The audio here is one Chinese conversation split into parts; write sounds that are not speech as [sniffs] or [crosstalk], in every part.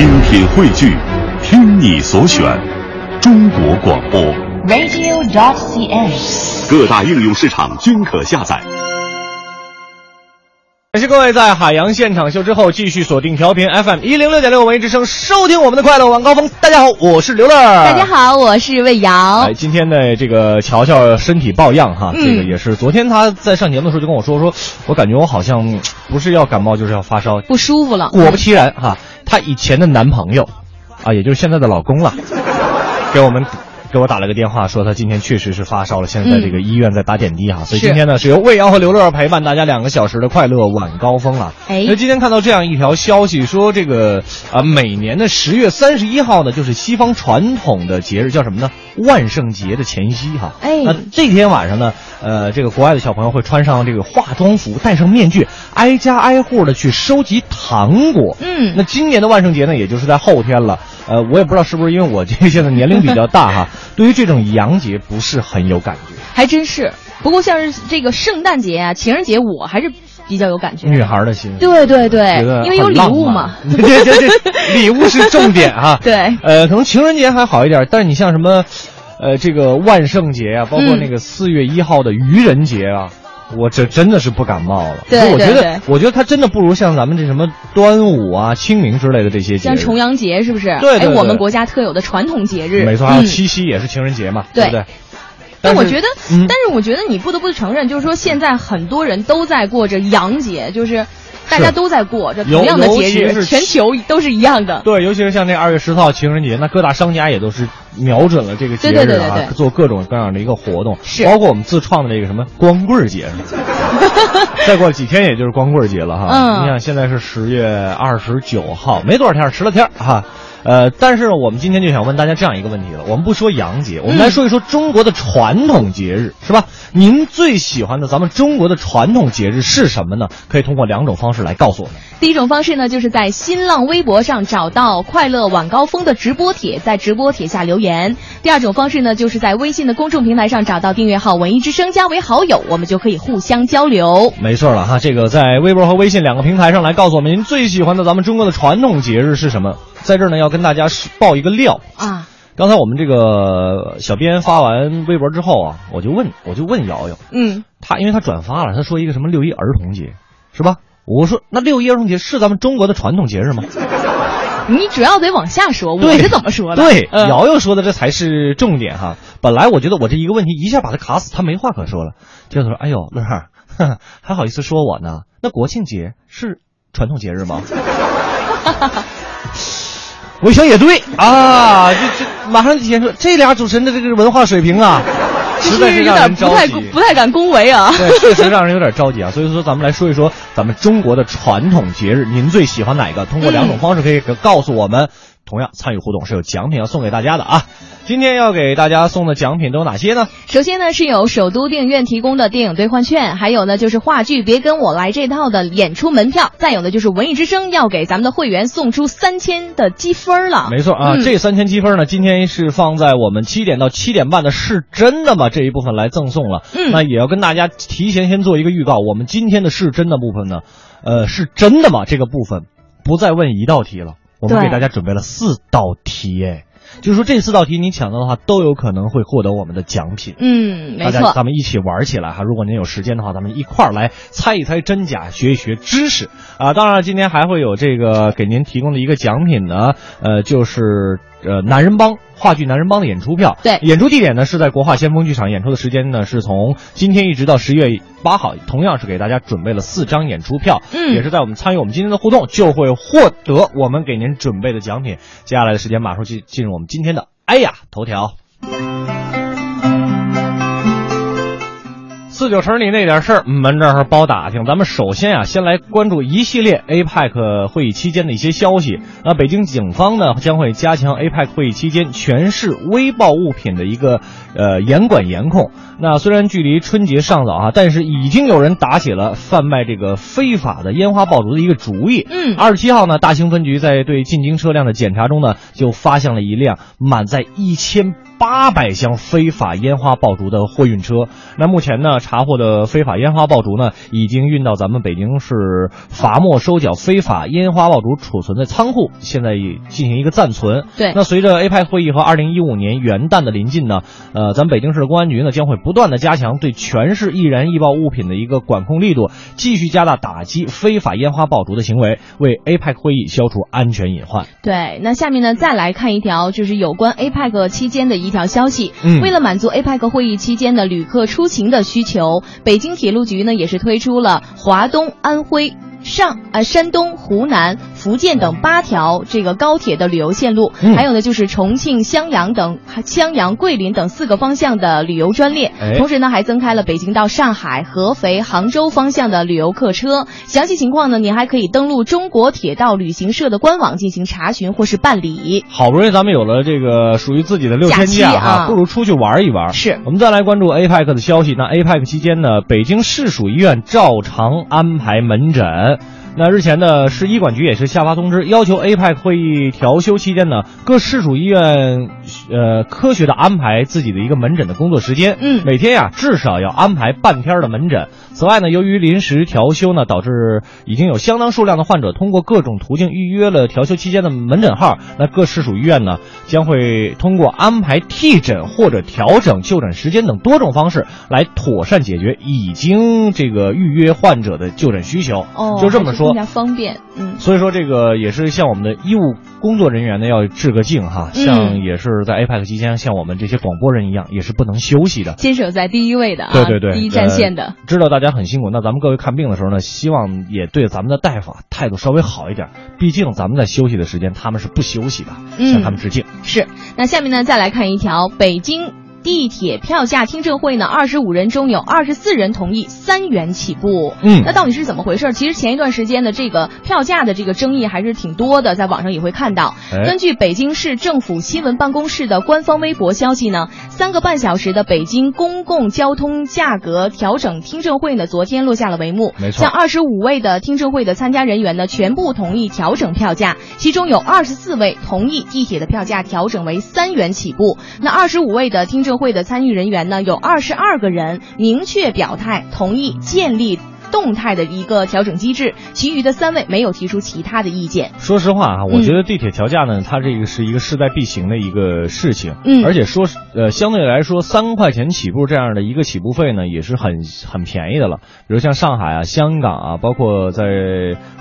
精品汇聚，听你所选，中国广播。radio.cn。各大应用市场均可下载。感谢各位在海洋现场秀之后继续锁定调频 FM 一零六点六文艺之声，收听我们的快乐晚高峰。大家好，我是刘乐。大家。好，我是魏瑶哎，。今天的这个乔乔身体抱恙哈，嗯这个也是昨天他在上节目的时候就跟我说说，我感觉我好像嗯不是要感冒就是要发烧。不舒服了，果不其然哈，她以前的男朋友，啊，也就是现在的老公了，给我们给我打了个电话，说他今天确实是发烧了，现在在这个医院在打点滴哈，所以今天呢是由魏阳和刘乐陪伴大家两个小时的快乐晚高峰啊。哎那今天看到这样一条消息，说这个啊，每年的十月三十一号呢，就是西方传统的节日，叫什么呢？万圣节的前夕哈。哎那这天晚上呢，呃，这个国外的小朋友会穿上这个化妆服，戴上面具，挨家挨户的去收集糖果。嗯那今年的万圣节呢，也就是在后天了。呃，我也不知道是不是因为我这现在年龄比较大哈，[laughs] 对于这种洋节不是很有感觉。还真是。不过像是这个圣诞节啊、情人节，我还是比较有感觉。女孩的心，对对对，因为有礼物嘛。[laughs] 对对对，礼物是重点哈。[laughs] 对呃，可能情人节还好一点，但是你像什么，呃，这个万圣节啊，包括嗯那个四月一号的愚人节啊。我这真的是不感冒了，对我觉得我觉得它真的不如像咱们这什么端午啊、清明之类的这些节日。像重阳节是不是？对对对哎，我们国家特有的传统节日。没错，还有嗯七夕也是情人节嘛，对不对？但我觉得，嗯但是我觉得你不得不承认，就是说现在很多人都在过着洋节，就是大家都在过这同样的节日，全球都是一样的。对，尤其是像那二月十四号情人节，那各大商家也都是瞄准了这个节日啊，对对对对对做各种各样的一个活动，是包括我们自创的这个什么光棍节，[laughs] 再过几天也就是光棍节了哈。嗯你想现在是十月二十九号，没多少天，十来天儿哈。呃，但是我们今天就想问大家这样一个问题了，我们不说洋节，我们来说一说中国的传统节日，是吧？您最喜欢的咱们中国的传统节日是什么呢？可以通过两种方式来告诉我们。第一种方式呢，就是在新浪微博上找到“快乐晚高峰”的直播帖，在直播帖下留言。第二种方式呢，就是在微信的公众平台上找到订阅号“文艺之声”，加为好友，我们就可以互相交流。没错了哈，这个在微博和微信两个平台上来告诉我们您最喜欢的咱们中国的传统节日是什么。在这儿呢，要跟大家报一个料。啊，刚才我们这个小编发完微博之后啊，我就问，我就问瑶瑶，嗯，他因为他转发了，他说一个什么六一儿童节，是吧？我说那六一儿童节是咱们中国的传统节日吗？[laughs] 你主要得往下说，我对是怎么说的？对，嗯瑶瑶说的这才是重点哈。本来我觉得我这一个问题一下把他卡死，他没话可说了。接着他说：“哎呦，乐儿，[laughs] 还好意思说我呢？那国庆节是传统节日吗？” [laughs] 我一想也对啊，这这马上就显示这俩主持人的这个文化水平啊，实在是有点不太。不太敢恭维啊。对，确实让人有点着急啊。所以说，咱们来说一说咱们中国的传统节日，您最喜欢哪个？通过两种方式可以告诉我们。同样参与互动是有奖品要送给大家的啊！今天要给大家送的奖品都有哪些呢？首先呢，是有首都电影院提供的电影兑换券，还有呢就是话剧《别跟我来这套》的演出门票，再有呢就是文艺之声要给咱们的会员送出三千的积分了。没错啊，嗯这三千积分呢，今天是放在我们七点到七点半的是真的吗这一部分来赠送了。嗯那也要跟大家提前先做一个预告，我们今天的是真的部分呢，呃，是真的吗这个部分不再问一道题了，我们给大家准备了四道题，哎，就是说这四道题您抢到的话，都有可能会获得我们的奖品。嗯，没大家错。咱们一起玩起来哈！如果您有时间的话，咱们一块儿来猜一猜真假，学一学知识啊！当然了，今天还会有这个给您提供的一个奖品呢，呃，就是呃男人帮话剧男人帮的演出票。对演出地点呢是在国画先锋剧场，演出的时间呢是从今天一直到十月八号，同样是给大家准备了四张演出票，嗯也是在我们参与我们今天的互动，就会获得我们给您准备的奖品。接下来的时间，马上进进入我们今天的哎呀头条。四九城里那点事儿，门这儿包打听。咱们首先啊，先来关注一系列 APEC 会议期间的一些消息。那北京警方呢，将会加强 APEC 会议期间全市危爆物品的一个呃严管严控。那虽然距离春节尚早啊，但是已经有人打起了贩卖这个非法的烟花爆竹的一个主意。嗯二十七号呢，大兴分局在对进京车辆的检查中呢，就发现了一辆满载一千八百箱非法烟花爆竹的货运车。那目前呢，查获的非法烟花爆竹呢，已经运到咱们北京市罚没收缴非法烟花爆竹储存的仓库，现在进行一个暂存。对，那随着 APEC 会议和二零一五年元旦的临近呢，呃，咱们北京市公安局呢将会不断的加强对全市易燃易爆物品的一个管控力度，继续加大打击非法烟花爆竹的行为，为 APEC 会议消除安全隐患。对，那下面呢再来看一条，就是有关 APEC 期间的一条消息。嗯，为了满足 APEC 会议期间的旅客出行的需求，北京铁路局呢也是推出了华东、安徽。上呃，山东、湖南、福建等八条这个高铁的旅游线路，还有呢就是重庆、襄阳等襄阳、桂林等四个方向的旅游专列。同时呢，还增开了北京到上海、合肥、杭州方向的旅游客车。详细情况呢，您还可以登录中国铁道旅行社的官网进行查询或是办理。好不容易咱们有了这个属于自己的六天假啊，不如出去玩一玩。是我们再来关注 APEC 的消息。那 APEC 期间呢，北京市属医院照常安排门诊。那日前呢，市医管局也是下发通知，要求 APEC 会议调休期间呢，各市属医院，呃，科学的安排自己的一个门诊的工作时间。嗯，每天呀，至少要安排半天的门诊。此外呢，由于临时调休呢，导致已经有相当数量的患者通过各种途径预约了调休期间的门诊号。那各市属医院呢，将会通过安排替诊或者调整就诊时间等多种方式，来妥善解决已经这个预约患者的就诊需求。哦，就这么说。更加方便，嗯，所以说这个也是向我们的医务工作人员呢要致个敬哈，像也是在 APEC 期间，像我们这些广播人一样，也是不能休息的，坚守在第一位的，对对对，第一战线的，知道大家很辛苦，那咱们各位看病的时候呢，希望也对咱们的大夫态度稍微好一点，毕竟咱们在休息的时间，他们是不休息的，向他们致敬。是，那下面呢，再来看一条北京。地铁票价听证会呢，二十五人中有二十四人同意三元起步。嗯，那到底是怎么回事？其实前一段时间的这个票价的这个争议还是挺多的，在网上也会看到。根据北京市政府新闻办公室的官方微博消息呢，三个半小时的北京公共交通价格调整听证会呢，昨天落下了帷幕。没错，像二十五位的听证会的参加人员呢，全部同意调整票价，其中有二十四位同意地铁的票价调整为三元起步。那二十五位的听证。社会的参与人员呢，有二十二个人明确表态同意建立。动态的一个调整机制，其余的三位没有提出其他的意见。说实话啊，我觉得地铁调价呢，它这个是一个势在必行的一个事情。嗯，而且说呃，相对来说，三块钱起步这样的一个起步费呢，也是很很便宜的了。比如像上海啊、香港啊，包括在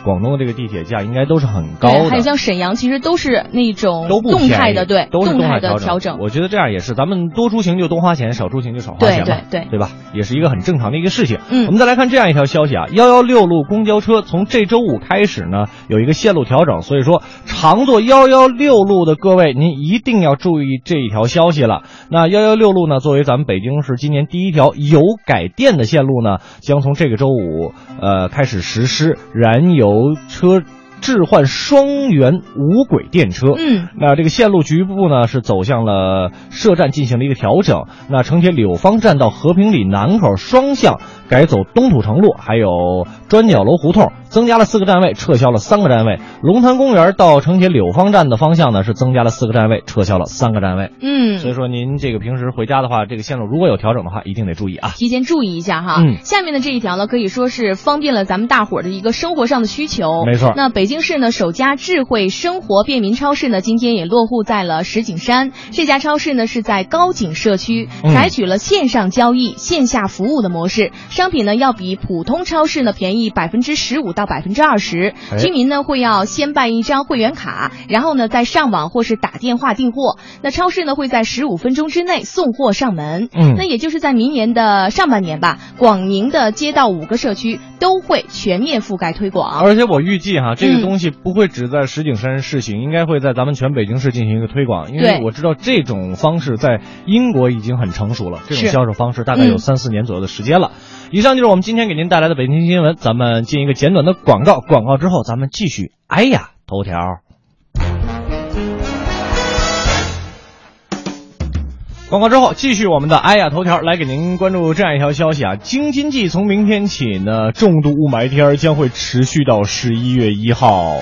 广东的这个地铁价，应该都是很高的。还有像沈阳，其实都是那种动态的，对，都是动态的调整。我觉得这样也是，咱们多出行就多花钱，少出行就少花钱嘛，对对对吧？也是一个很正常的一个事情。嗯，我们再来看这样一条消消息啊，幺幺六。路公交车从这周五开始呢，有一个线路调整，所以说常坐幺幺六路的各位，您一定要注意这一条消息了。那幺幺六路呢，作为咱们北京市今年第一条油改电的线路呢，将从这个周五呃开始实施燃油车。置换双元无轨电车，嗯，那这个线路局部呢是走向了设站进行了一个调整。那城铁柳芳站到和平里南口双向改走东土城路，还有砖角楼胡同，增加了四个站位，撤销了三个站位。龙潭公园到城铁柳芳站的方向呢是增加了四个站位，撤销了三个站位。嗯，所以说您这个平时回家的话，这个线路如果有调整的话，一定得注意啊，提前注意一下哈。嗯，下面的这一条呢，可以说是方便了咱们大伙儿的一个生活上的需求。没错，那北。北京市呢首家智慧生活便民超市呢，今天也落户在了石景山。这家超市呢是在高井社区，采取了线上交易、线下服务的模式，商品呢要比普通超市呢便宜百分之十五到百分之二十。居民呢会要先办一张会员卡，然后呢再上网或是打电话订货。那超市呢会在十五分钟之内送货上门。嗯，那也就是在明年的上半年吧，广宁的街道五个社区都会全面覆盖推广。而且我预计哈这个。东西不会只在石景山试行，应该会在咱们全北京市进行一个推广。因为我知道这种方式在英国已经很成熟了，这种销售方式大概有三四年左右的时间了。以上就是我们今天给您带来的北京新闻，咱们进一个简短的广告，广告之后咱们继续。哎呀，头条。广告之后，继续我们的哎呀头条，来给您关注这样一条消息啊，京津冀从明天起呢，重度雾霾天将会持续到十一月一号。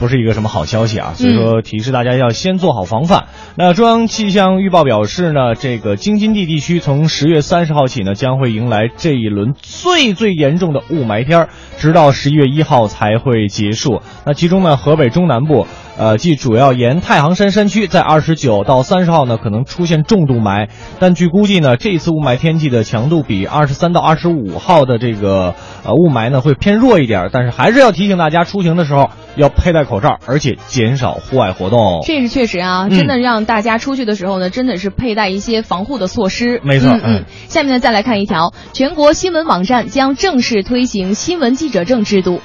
不是一个什么好消息啊。所以说提示大家要先做好防范。那中央气象预报表示呢，这个京津冀地区从十月三十号起呢，将会迎来这一轮最最严重的雾霾天儿，直到十一月一号才会结束。那其中呢，河北中南部。呃，即主要沿太行山山区，在二十九到三十号呢，可能出现重度霾。但据估计呢，这一次雾霾天气的强度比二十三到二十五号的这个呃雾霾呢会偏弱一点。但是还是要提醒大家，出行的时候要佩戴口罩，而且减少户外活动。这是确实啊，真的让大家出去的时候呢，真的是佩戴一些防护的措施。没错，嗯。下面呢，再来看一条，全国新闻网站将正式推行新闻记者证制度。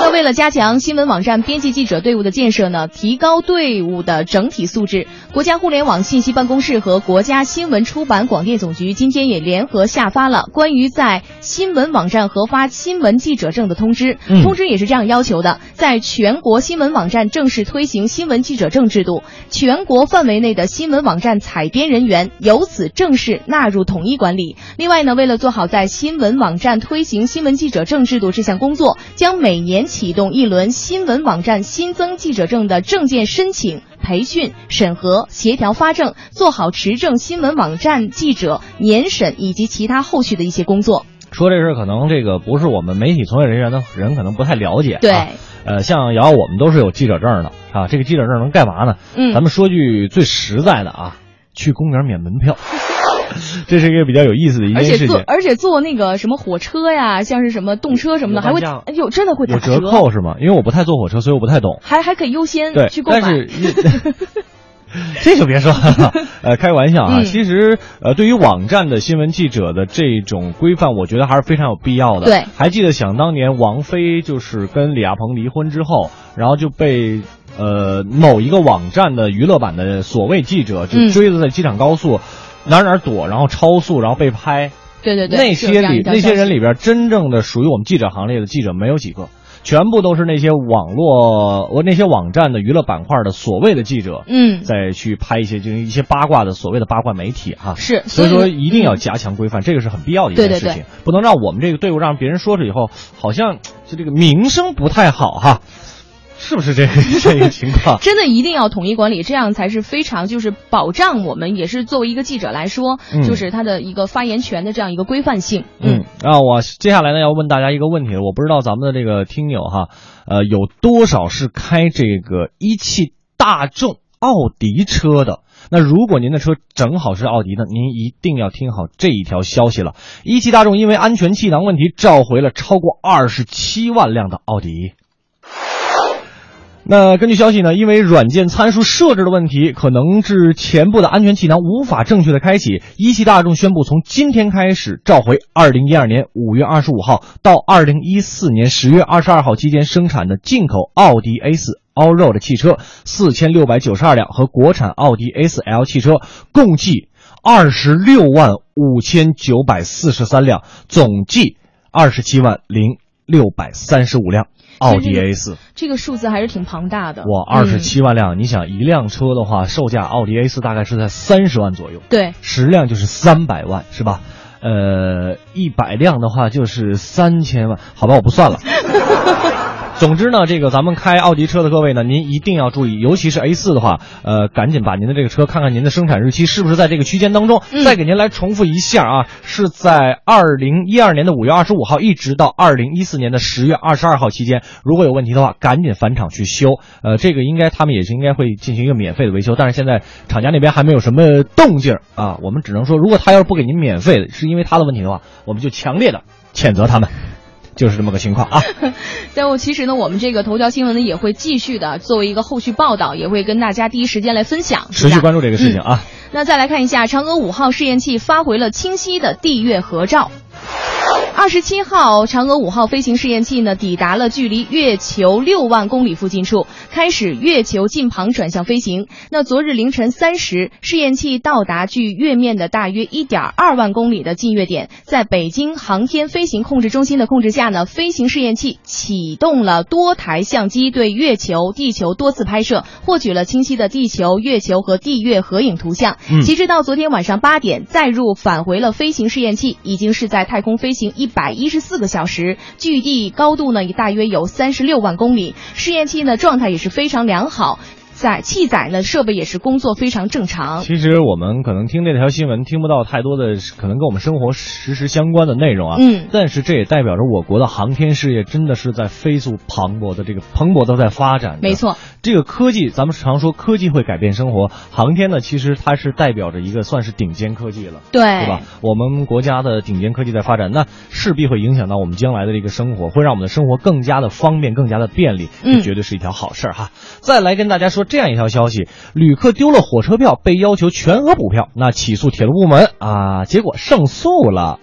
那为了加强新闻网站编辑记者队伍的建设呢，提高队伍的整体素质，国家互联网信息办公室和国家新闻出版广电总局今天也联合下发了关于在新闻网站核发新闻记者证的通知。通知也是这样要求的：在全国新闻网站正式推行新闻记者证制度，全国范围内的新闻网站采编人员由此正式纳入统一管理。另外呢，为了做好在新闻网站推行新闻记者证制度这项工作，将每年。启动一轮新闻网站新增记者证的证件申请、培训、审核、协调发证，做好持证新闻网站记者年审以及其他后续的一些工作。说这事可能这个不是我们媒体从业人员的人可能不太了解。对，呃，像瑶我们都是有记者证的啊。这个记者证能干嘛呢？嗯，咱们说句最实在的啊，去公园免门票。[laughs] 这是一个比较有意思的一件事情，而且坐而且坐那个什么火车呀，像是什么动车什么的，还会哎呦真的会有折扣是吗？因为我不太坐火车，所以我不太懂。还还可以优先去购买。但是 [laughs] 这就别说了，[laughs] 呃，开个玩笑啊。其实呃，对于网站的新闻记者的这种规范，我觉得还是非常有必要的。对，还记得想当年王菲就是跟李亚鹏离婚之后，然后就被呃某一个网站的娱乐版的所谓记者就追着在机场高速。哪哪躲，然后超速，然后被拍。对对对，那些里那些人里边，真正的属于我们记者行列的记者没有几个，全部都是那些网络我那些网站的娱乐板块的所谓的记者。嗯，再去拍一些就是一些八卦的所谓的八卦媒体哈。是，所以说一定要加强规范，这个是很必要的一件事情，不能让我们这个队伍让别人说出以后，好像就这个名声不太好哈。是不是这这个情况？真的一定要统一管理，这样才是非常就是保障我们，也是作为一个记者来说，就是他的一个发言权的这样一个规范性。嗯啊，我接下来呢要问大家一个问题，我不知道咱们的这个听友哈，呃，有多少是开这个一汽大众奥迪车的？那如果您的车正好是奥迪的，您一定要听好这一条消息了：一汽大众因为安全气囊问题召回了超过二十七万辆的奥迪。那根据消息呢，因为软件参数设置的问题，可能致前部的安全气囊无法正确的开启。一汽大众宣布，从今天开始召回2012年5月25号到2014年10月22号期间生产的进口奥迪 A4 Allroad 汽车4692辆和国产奥迪 A4L 汽车共计26万5943辆，总计27万零635辆。奥迪 A 四，这个数字还是挺庞大的。哇，二十七万辆，你想一辆车的话，售价奥迪 A 四大概是在三十万左右。对，十辆就是三百万，是吧？呃，一百辆的话就是三千万。好吧，我不算了。[laughs] 总之呢，这个咱们开奥迪车的各位呢，您一定要注意，尤其是 A 四的话，呃，赶紧把您的这个车看看您的生产日期是不是在这个区间当中。再给您来重复一下啊，是在二零一二年的五月二十五号一直到二零一四年的十月二十二号期间，如果有问题的话，赶紧返厂去修。呃，这个应该他们也是应该会进行一个免费的维修，但是现在厂家那边还没有什么动静啊。我们只能说，如果他要是不给您免费的，是因为他的问题的话，我们就强烈的谴责他们。就是这么个情况啊。[laughs] 但我其实呢，我们这个头条新闻呢也会继续的作为一个后续报道，也会跟大家第一时间来分享，持续关注这个事情啊。那再来看一下，嫦娥五号试验器发回了清晰的地月合照。二十七号，嫦娥五号飞行试验器呢抵达了距离月球六万公里附近处，开始月球近旁转向飞行。那昨日凌晨三时，试验器到达距月面的大约一点二万公里的近月点，在北京航天飞行控制中心的控制下呢，飞行试验器启动了多台相机对月球、地球多次拍摄，获取了清晰的地球、月球和地月合影图像。嗯，截至到昨天晚上八点，载入返回了飞行试验器，已经是在太空飞行一。百一十四个小时，距地高度呢也大约有三十六万公里，试验器呢状态也是非常良好。载气载呢设备也是工作非常正常。其实我们可能听这条新闻听不到太多的可能跟我们生活实时相关的内容啊，嗯，但是这也代表着我国的航天事业真的是在飞速磅礴的这个蓬勃都在发展。没错，这个科技咱们常说科技会改变生活，航天呢其实它是代表着一个算是顶尖科技了，对，对吧？我们国家的顶尖科技在发展，那势必会影响到我们将来的这个生活，会让我们的生活更加的方便，更加的便利，这绝对是一条好事儿哈。再来跟大家说这样一条消息。旅客丢了火车票，被要求全额补票，那起诉铁路部门啊，结果胜诉了。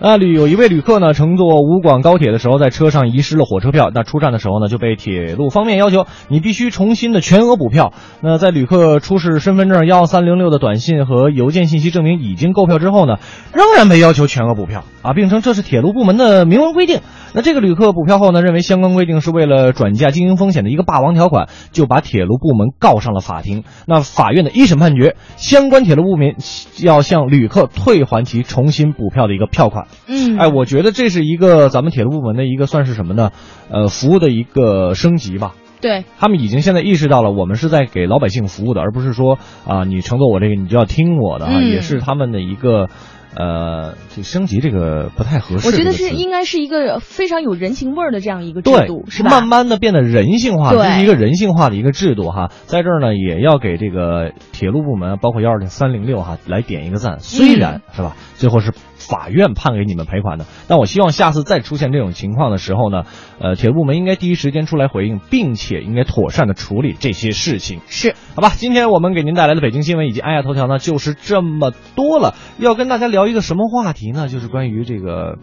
那旅有一位旅客呢，乘坐武广高铁的时候，在车上遗失了火车票。那出站的时候呢，就被铁路方面要求你必须重新的全额补票。那在旅客出示身份证幺三零六的短信和邮件信息证明已经购票之后呢，仍然被要求全额补票啊，并称这是铁路部门的明文规定。那这个旅客补票后呢，认为相关规定是为了转嫁经营风险的一个霸王条款，就把铁路部门告上了法庭。那法院的一审判决，相关铁路部门要向旅客退还其重新补票的一个票款。嗯，哎，我觉得这是一个咱们铁路部门的一个算是什么呢？呃，服务的一个升级吧。对他们已经现在意识到了，我们是在给老百姓服务的，而不是说啊，你乘坐我这个你就要听我的啊，也是他们的一个。呃，这升级这个不太合适。我觉得是应该是一个非常有人情味儿的这样一个制度，是吧？慢慢的变得人性化，这是一个人性化的一个制度哈。在这儿呢，也要给这个铁路部门，包括幺二零三零六哈，来点一个赞。虽然是吧，最后是。法院判给你们赔款的，但我希望下次再出现这种情况的时候呢，呃，铁路部门应该第一时间出来回应，并且应该妥善的处理这些事情。是，好吧，今天我们给您带来的北京新闻以及安亚头条呢，就是这么多了。要跟大家聊一个什么话题呢？就是关于这个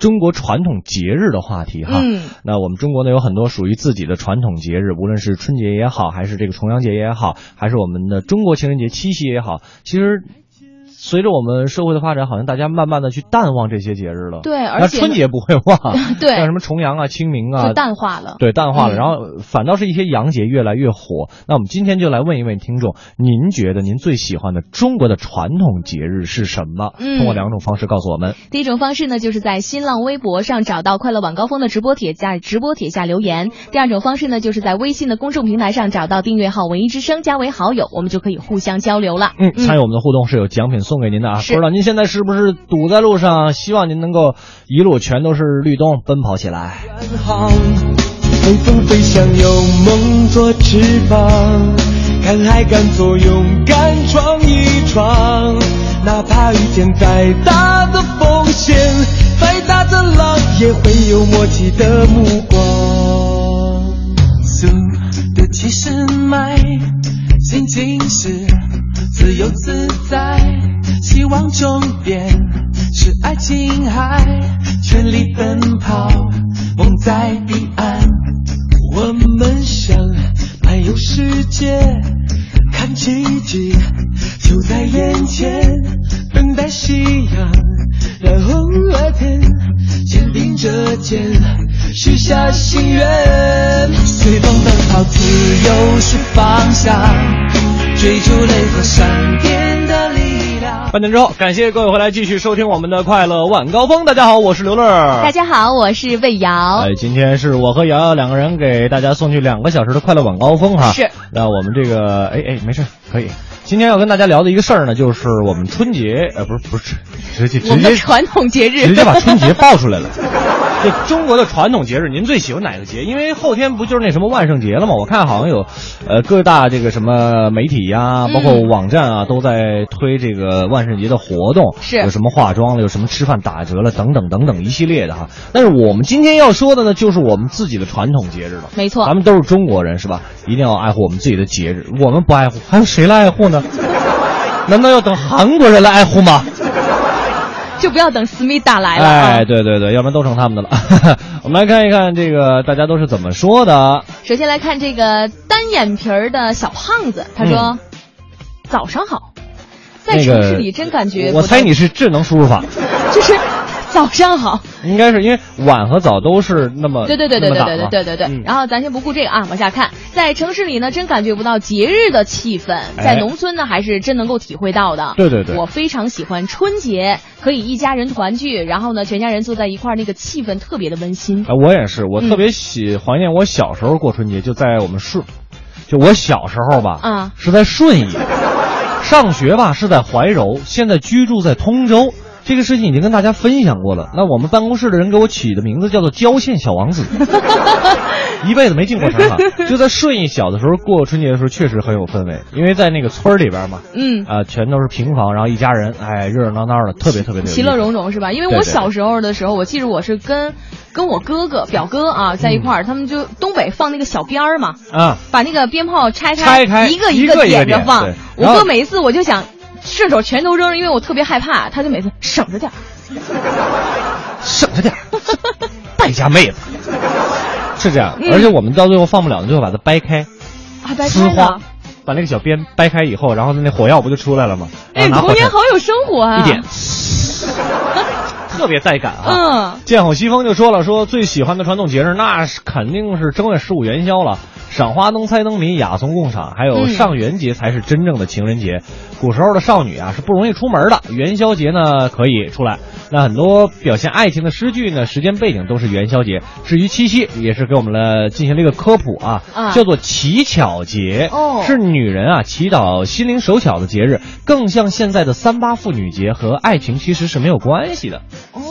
中国传统节日的话题哈。嗯。那我们中国呢有很多属于自己的传统节日，无论是春节也好，还是这个重阳节也好，还是我们的中国情人节、七夕也好，其实。随着我们社会的发展，好像大家慢慢的去淡忘这些节日了。对，而且春节不会忘，[laughs] 对，像什么重阳啊、清明啊，就淡化了。对，淡化了。然后反倒是一些洋节越来越火。那我们今天就来问一问听众，您觉得您最喜欢的中国的传统节日是什么？通过两种方式告诉我们。第一种方式呢，就是在新浪微博上找到快乐晚高峰的直播帖，在直播帖下留言。第二种方式呢，就是在微信的公众平台上找到订阅号“文艺之声”，加为好友，我们就可以互相交流了。嗯，参与我们的互动是有奖品送给您的啊。不知道。您现在是不是堵在路上？希望您能够一路全都是绿灯，奔跑起来。随风飞翔，有梦做翅膀，敢爱敢做，勇敢闯一闯。哪怕遇见再大的风险，再大的浪，也会有默契的目光。速的起身迈，心情是自由自在。希望终点是爱琴海，全力奔跑，梦在彼岸。我们想漫游世界，看奇迹就在眼前，等待夕阳，然后来天，肩并着肩，许下心愿。随风奔跑，自由是方向，追逐雷和闪电。半点之后，感谢各位回来继续收听我们的快乐晚高峰。大家好，我是刘乐。大家好，我是魏瑶。哎，今天是我和瑶瑶两个人给大家送去两个小时的快乐晚高峰哈。是。那我们这个，哎哎，没事，可以。今天要跟大家聊的一个事儿呢，就是我们春节，呃，不是不是，直接直接传统节日，直接把春节爆出来了。这中国的传统节日，您最喜欢哪个节？因为后天不就是那什么万圣节了吗？我看好像有，呃，各大这个什么媒体呀，包括网站啊，都在推这个万圣节的活动，是有什么化妆了，有什么吃饭打折了，等等等等一系列的哈。但是我们今天要说的呢，就是我们自己的传统节日了。没错，咱们都是中国人是吧？一定要爱护我们自己的节日。我们不爱护，还有谁来爱护呢？难道要等韩国人来爱护吗？就不要等思密达来了。哎，对对对，要不然都成他们的了。[laughs] 我们来看一看这个大家都是怎么说的。首先来看这个单眼皮儿的小胖子，他说：“早上好，在城市里真感觉……我猜你是智能输入法，就是早上好。应该是因为晚和早都是那么对对对对对对对对对对。嗯然后咱先不顾这个啊，往下看，在城市里呢，真感觉不到节日的气氛；哎在农村呢，还是真能够体会到的。对对对我非常喜欢春节，可以一家人团聚，然后呢，全家人坐在一块儿，那个气氛特别的温馨。啊，我也是，我嗯特别喜怀念我小时候过春节，就在我们顺，就我小时候吧，啊是在顺义，上学吧是在怀柔，现在居住在通州。这个事情已经跟大家分享过了。那我们办公室的人给我起的名字叫做“郊县小王子”，[laughs] 一辈子没进过城哈。就在顺义小的时候过春节的时候，确实很有氛围，因为在那个村儿里边嘛，嗯。啊、全都是平房，然后一家人，哎，热热闹闹的，特别特别的其乐融融是吧？因为我小时候的时候，我记得我是跟跟我哥哥、表哥啊在一块儿，他们就东北放那个小鞭儿嘛，啊。把那个鞭炮拆拆开一个一个点点着放我哥每一次我就想顺手全都扔，因为我特别害怕，他就每次省着点儿。[laughs] 省着点儿，[laughs] 败家妹子，是这样。嗯而且我们到最后放不了，最后把它掰开，啊，掰开了。，把那个小鞭掰开以后，然后那火药不就出来了吗？哎，童年好有生活啊！一点，[laughs] 特别带感啊。嗯，剑吼西风就说了，说最喜欢的传统节日，那是肯定是正月十五元宵了。赏花灯、猜灯谜、雅俗共赏，还有嗯上元节才是真正的情人节。古时候的少女啊是不容易出门的，元宵节呢可以出来。那很多表现爱情的诗句呢，时间背景都是元宵节。至于七夕，也是给我们了进行了一个科普啊，啊叫做乞巧节，哦是女人啊祈祷心灵手巧的节日，更像现在的三八妇女节，和爱情其实是没有关系的。哦，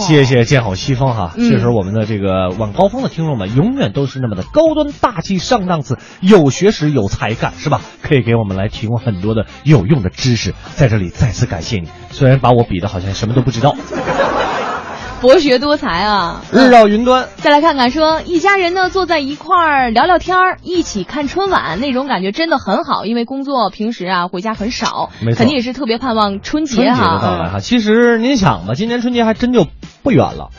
谢谢建好西风哈，嗯确实我们的这个晚高峰的听众们永远都是那么的高端大气上档次，有学识有才干是吧？可以给我们来提供很多的有用的知识，在这里再次感谢你。虽然把我比的好像什么都不知道，博学多才啊！日绕云端。再来看看说，一家人呢坐在一块儿聊聊天儿，一起看春晚，那种感觉真的很好。因为工作平时啊回家很少，肯定也是特别盼望春节春节的到来哈。其实您想吧，今年春节还真就不远了。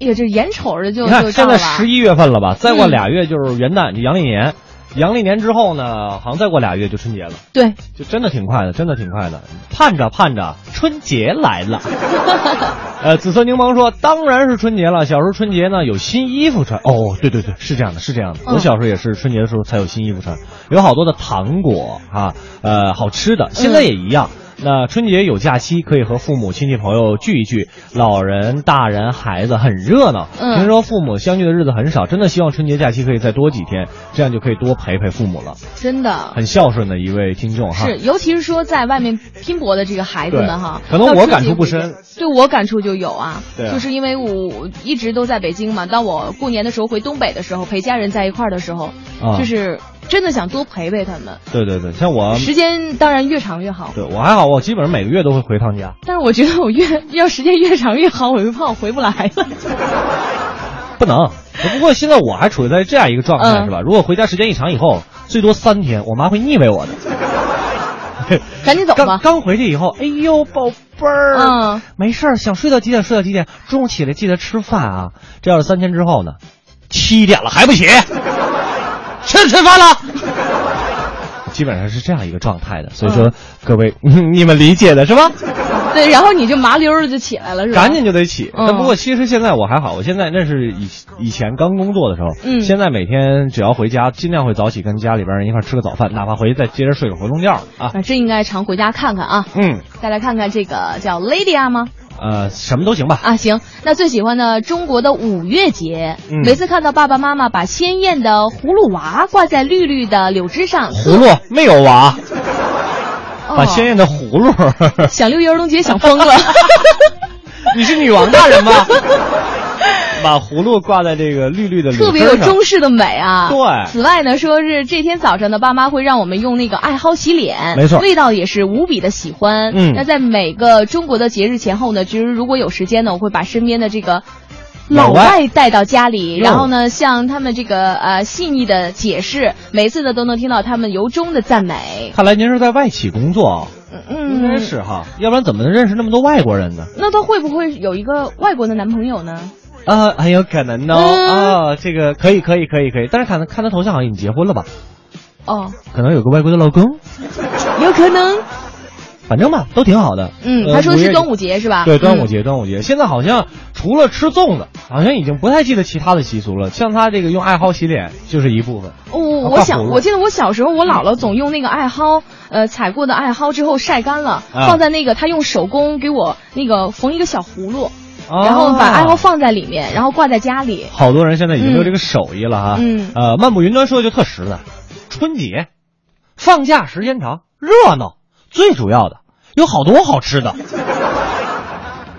哎呀，这眼瞅着就你看现在十一月份了吧，再过嗯俩月就是元旦，就阳历年。阳历年之后呢，好像再过俩月就春节了。对，就真的挺快的，真的挺快的。盼着盼着，春节来了。[laughs] 呃，紫色柠檬说，当然是春节了。小时候春节呢有新衣服穿。哦，对对对，是这样的，是这样的。嗯我小时候也是春节的时候才有新衣服穿，有好多的糖果啊，呃，好吃的，现在也一样。那春节有假期，可以和父母亲戚朋友聚一聚，老人、大人、孩子很热闹。嗯。听说父母相聚的日子很少，真的希望春节假期可以再多几天，这样就可以多陪陪父母了。真的。很孝顺的一位听众哈。是，尤其是说在外面拼搏的这个孩子们哈，可能我感触不深，对我感触就有啊，对啊。就是因为我一直都在北京嘛，当我过年的时候回东北的时候，陪家人在一块儿的时候，啊。就是真的想多陪陪他们，对对对，像我，时间当然越长越好。对我还好，我基本上每个月都会回趟家。但是我觉得我越要时间越长越好，我就怕我回不来了。[laughs] 不能，不过现在我还处于在这样一个状态，嗯是吧？如果回家时间一长以后，最多三天，我妈会腻歪我的。[laughs] 赶紧走吧刚刚回去以后，哎呦，宝贝儿，嗯，没事儿，想睡到几点睡到几点，中午起来记得吃饭啊。这要是三天之后呢？七点了还不起，吃吃饭了。基本上是这样一个状态的，所以说、各位，[laughs] 你们理解的是吧？对，然后你就麻溜儿的就起来了，是吧？赶紧就得起。嗯但不过其实现在我还好，我现在那是以以前刚工作的时候，嗯现在每天只要回家，尽量会早起，跟家里边人一块吃个早饭，哪怕回去再接着睡个回笼觉啊。啊，真应该常回家看看啊。嗯，再来看看这个叫 Lady 啊吗？呃，什么都行吧。啊，行，那最喜欢的中国的五月节，嗯每次看到爸爸妈妈把鲜艳的葫芦娃挂在绿绿的柳枝上，葫芦没有娃，哦把鲜艳的葫芦。想六一儿童节想疯了。[laughs] 你是女王大人吗？[laughs] 把葫芦挂在这个绿绿的特别有中式的美啊！对此外呢，说是这天早上呢，爸妈会让我们用那个艾蒿洗脸，没错味道也是无比的喜欢。嗯那在每个中国的节日前后呢，其实如果有时间呢，我会把身边的这个。老老外外带到家里，然后呢，向他们这个呃细腻的解释，每次呢都能听到他们由衷的赞美。看来您是在外企工作啊，应该嗯，是哈，要不然怎么能认识那么多外国人呢？那他会不会有一个外国的男朋友呢？啊，很有可能哦。嗯啊，这个可以，可以，可以，可以。但是看看他头像好像已经结婚了吧？哦，可能有个外国的老公。[laughs] 有可能。反正吧都挺好的。嗯，呃他说的是端午节是吧？对，端午嗯。节，端午节。现在好像除了吃粽子，好像已经不太记得其他的习俗了。像他这个用艾蒿洗脸就是一部分。哦，啊我想，我记得我小时候，我姥姥总用那个艾蒿，呃，采过的艾蒿之后晒干了，啊放在那个，他用手工给我那个缝一个小葫芦，哦然后把艾蒿放在里面，然后挂在家里。好多人现在已经没有这个手艺了哈。嗯呃，漫步云端说的就特实在，春节放假时间长，热闹，最主要的有好多好吃的。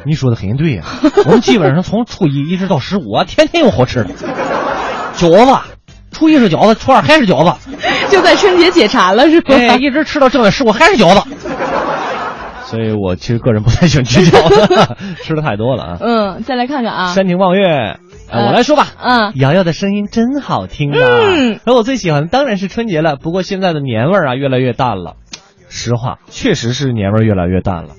你说的很对呀、[laughs] 我们基本上从初一一直到十五啊，天天有好吃的，饺子，初一是饺子，初二还是饺子，就在春节解馋了是吧？哎，一直吃到正月十五还是饺子。所以我其实个人不太喜欢吃饺子，[laughs] 吃的太多了啊。嗯，再来看看啊，山亭望月，呃，我来说吧。嗯瑶瑶的声音真好听啊！嗯而我最喜欢的当然是春节了，不过现在的年味儿啊越来越淡了。实话，确实是年味儿越来越淡了。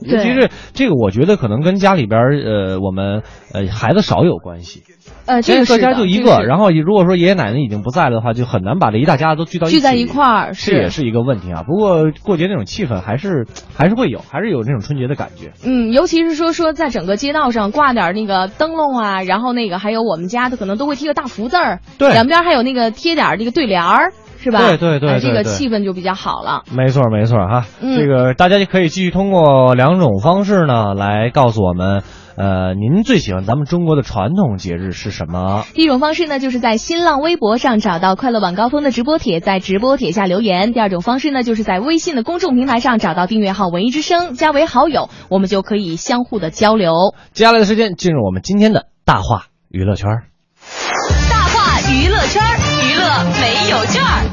对尤其是这个，我觉得可能跟家里边儿呃我们呃孩子少有关系。呃，这个各家就一个，然后如果说爷爷奶奶已经不在了的话，就很难把这一大家子都聚到一起。聚在一块儿这也是一个问题啊。不过过节那种气氛还是还是会有，还是有那种春节的感觉。嗯，尤其是说说在整个街道上挂点那个灯笼啊，然后那个还有我们家的可能都会贴个大福字儿，对两边还有那个贴点儿这个对联儿，是吧？对对对这个气氛就比较好了。没错，没错哈。嗯这个大家就可以继续通过两种方式呢，来告诉我们，呃，您最喜欢咱们中国的传统节日是什么？第一种方式呢，就是在新浪微博上找到快乐晚高峰的直播帖，在直播帖下留言；第二种方式呢，就是在微信的公众平台上找到订阅号“文艺之声”，加为好友，我们就可以相互的交流。接下来的时间进入我们今天的大话娱乐圈。大话娱乐圈，娱乐没有券儿。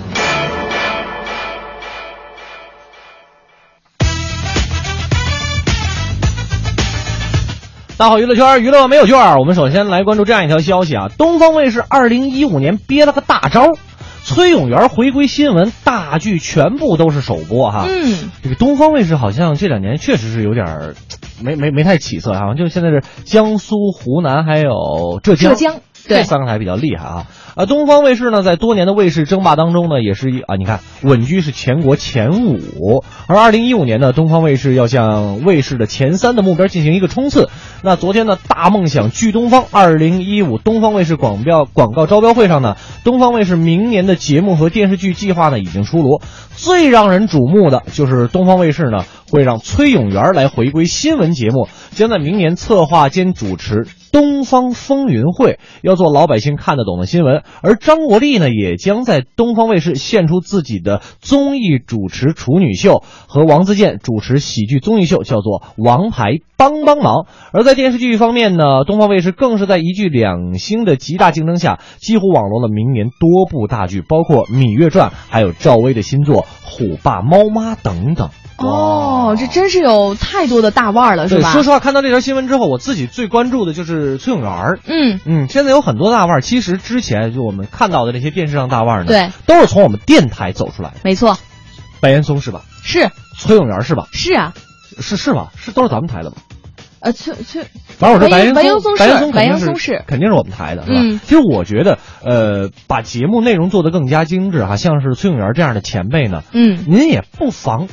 大好娱乐圈，娱乐没有券儿。我们首先来关注这样一条消息啊，东方卫视二零一五年憋了个大招，崔永元回归新闻，大剧全部都是首播哈。嗯，这个东方卫视好像这两年确实是有点儿没没没太起色，好像就现在是江苏、湖南还有浙江，浙江对这三个台比较厉害啊。啊，东方卫视呢，在多年的卫视争霸当中呢，也是一啊，你看稳居是全国前五。而二零一五年呢，东方卫视要向卫视的前三的目标进行一个冲刺。那昨天呢，大梦想聚东方二零一五东方卫视广标广告招标会上呢，东方卫视明年的节目和电视剧计划呢已经出炉。最让人瞩目的就是东方卫视呢会让崔永元来回归新闻节目，将在明年策划兼主持《东方风云会》，要做老百姓看得懂的新闻。而张国立呢，也将在东方卫视献出自己的综艺主持处女秀，和王自健主持喜剧综艺秀，叫做《王牌帮帮忙》。而在电视剧方面呢，东方卫视更是在一剧两星的极大竞争下，几乎网罗了明年多部大剧，包括《芈月传》，还有赵薇的新作《虎爸猫妈》等等。哦，这真是有太多的大腕儿了，是对，吧？说实话，看到这条新闻之后，我自己最关注的就是崔永元儿。嗯，嗯，现在有很多大腕儿，其实之前就我们看到的这些电视上大腕儿呢，对，都是从我们电台走出来的。没错，白岩松是吧？是崔永元是吧？是啊，是是吧？是都是咱们台的吧？呃，崔崔，反正我说白岩白岩松白岩松肯定白岩松是肯定是我们台的，是吧？嗯其实我觉得，呃，把节目内容做得更加精致哈，像是崔永元这样的前辈呢，嗯，您也不妨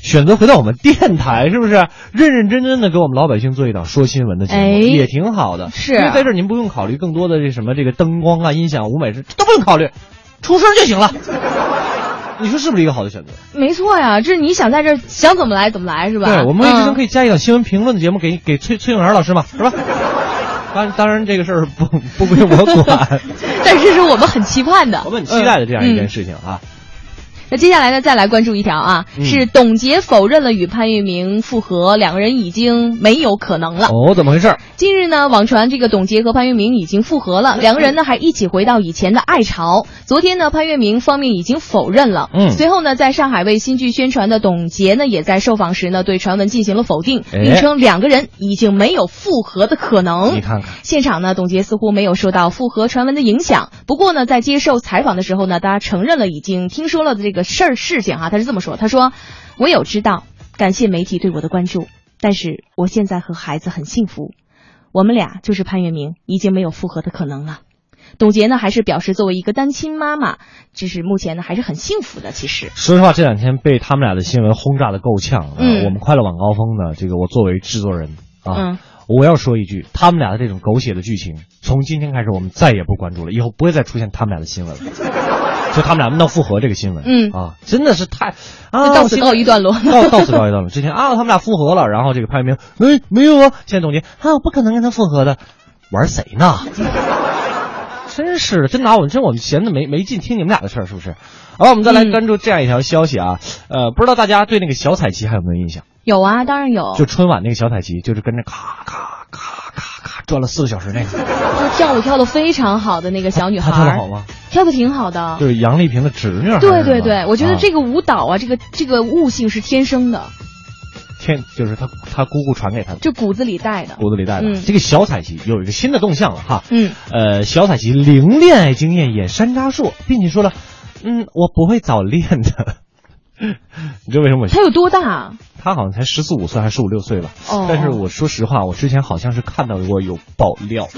选择回到我们电台，是不是？认认真真的给我们老百姓做一档说新闻的节目，哎也挺好的。是因为在这儿您不用考虑更多的这什么这个灯光啊、音响、舞美这都不用考虑，出声就行了。[laughs] 你说是不是一个好的选择？没错呀，这是你想在这儿想怎么来怎么来，是吧？对，我们卫视生可以，加一档新闻评论的节目给给崔崔永元老师嘛，是吧？当当然这个事儿不不归我管，[laughs] 但是是我们很期盼的，[laughs] 我们很期待的这样一件嗯事情啊。那接下来呢，再来关注一条啊，嗯是董洁否认了与潘粤明复合，两个人已经没有可能了。哦，怎么回事？近日呢，网传这个董洁和潘粤明已经复合了，两个人呢还一起回到以前的爱巢。昨天呢，潘粤明方面已经否认了。嗯随后呢，在上海为新剧宣传的董洁呢，也在受访时呢对传闻进行了否定，哎并称两个人已经没有复合的可能。你看看，现场呢，董洁似乎没有受到复合传闻的影响。不过呢，在接受采访的时候呢，他承认了已经听说了的这个事儿事情哈，他是这么说，他说：“我有知道，感谢媒体对我的关注，但是我现在和孩子很幸福，我们俩就是潘粤明，已经没有复合的可能了。”董洁呢还是表示，作为一个单亲妈妈，就是目前呢还是很幸福的。其实，说实话，这两天被他们俩的新闻轰炸的够呛。嗯我们快乐晚高峰呢，这个我作为制作人啊，嗯我要说一句，他们俩的这种狗血的剧情，从今天开始我们再也不关注了，以后不会再出现他们俩的新闻了。就他们俩闹复合这个新闻，嗯啊，真的是太啊，到此告一段落。到到此告一段落。之前啊，他们俩复合了，然后这个潘粤明没没有啊，现在总结啊，我不可能跟他复合的，玩谁呢？[laughs] 真是的，真拿我们真我们闲的没没劲听你们俩的事儿，是不是？好，我们再来嗯关注这样一条消息啊，呃，不知道大家对那个小彩旗还有没有印象？有啊，当然有，就春晚那个小彩旗，就是跟着咔咔咔咔咔转了四个小时那个，[laughs] 就跳舞跳的非常好的那个小女孩，她跳的好吗？跳的挺好的。就是杨丽萍的侄女。对对对，我觉得啊这个舞蹈啊，这个这个悟性是天生的，天就是她她姑姑传给她的，就骨子里带的。骨子里带的。嗯这个小彩旗有一个新的动向了哈，嗯，呃，小彩旗零恋爱经验演山楂树，并且说了，嗯，我不会早恋的。[laughs] 你知道为什么我？他有多大？他好像才十四五岁还是十五六岁吧。但是我说实话，我之前好像是看到过有爆料。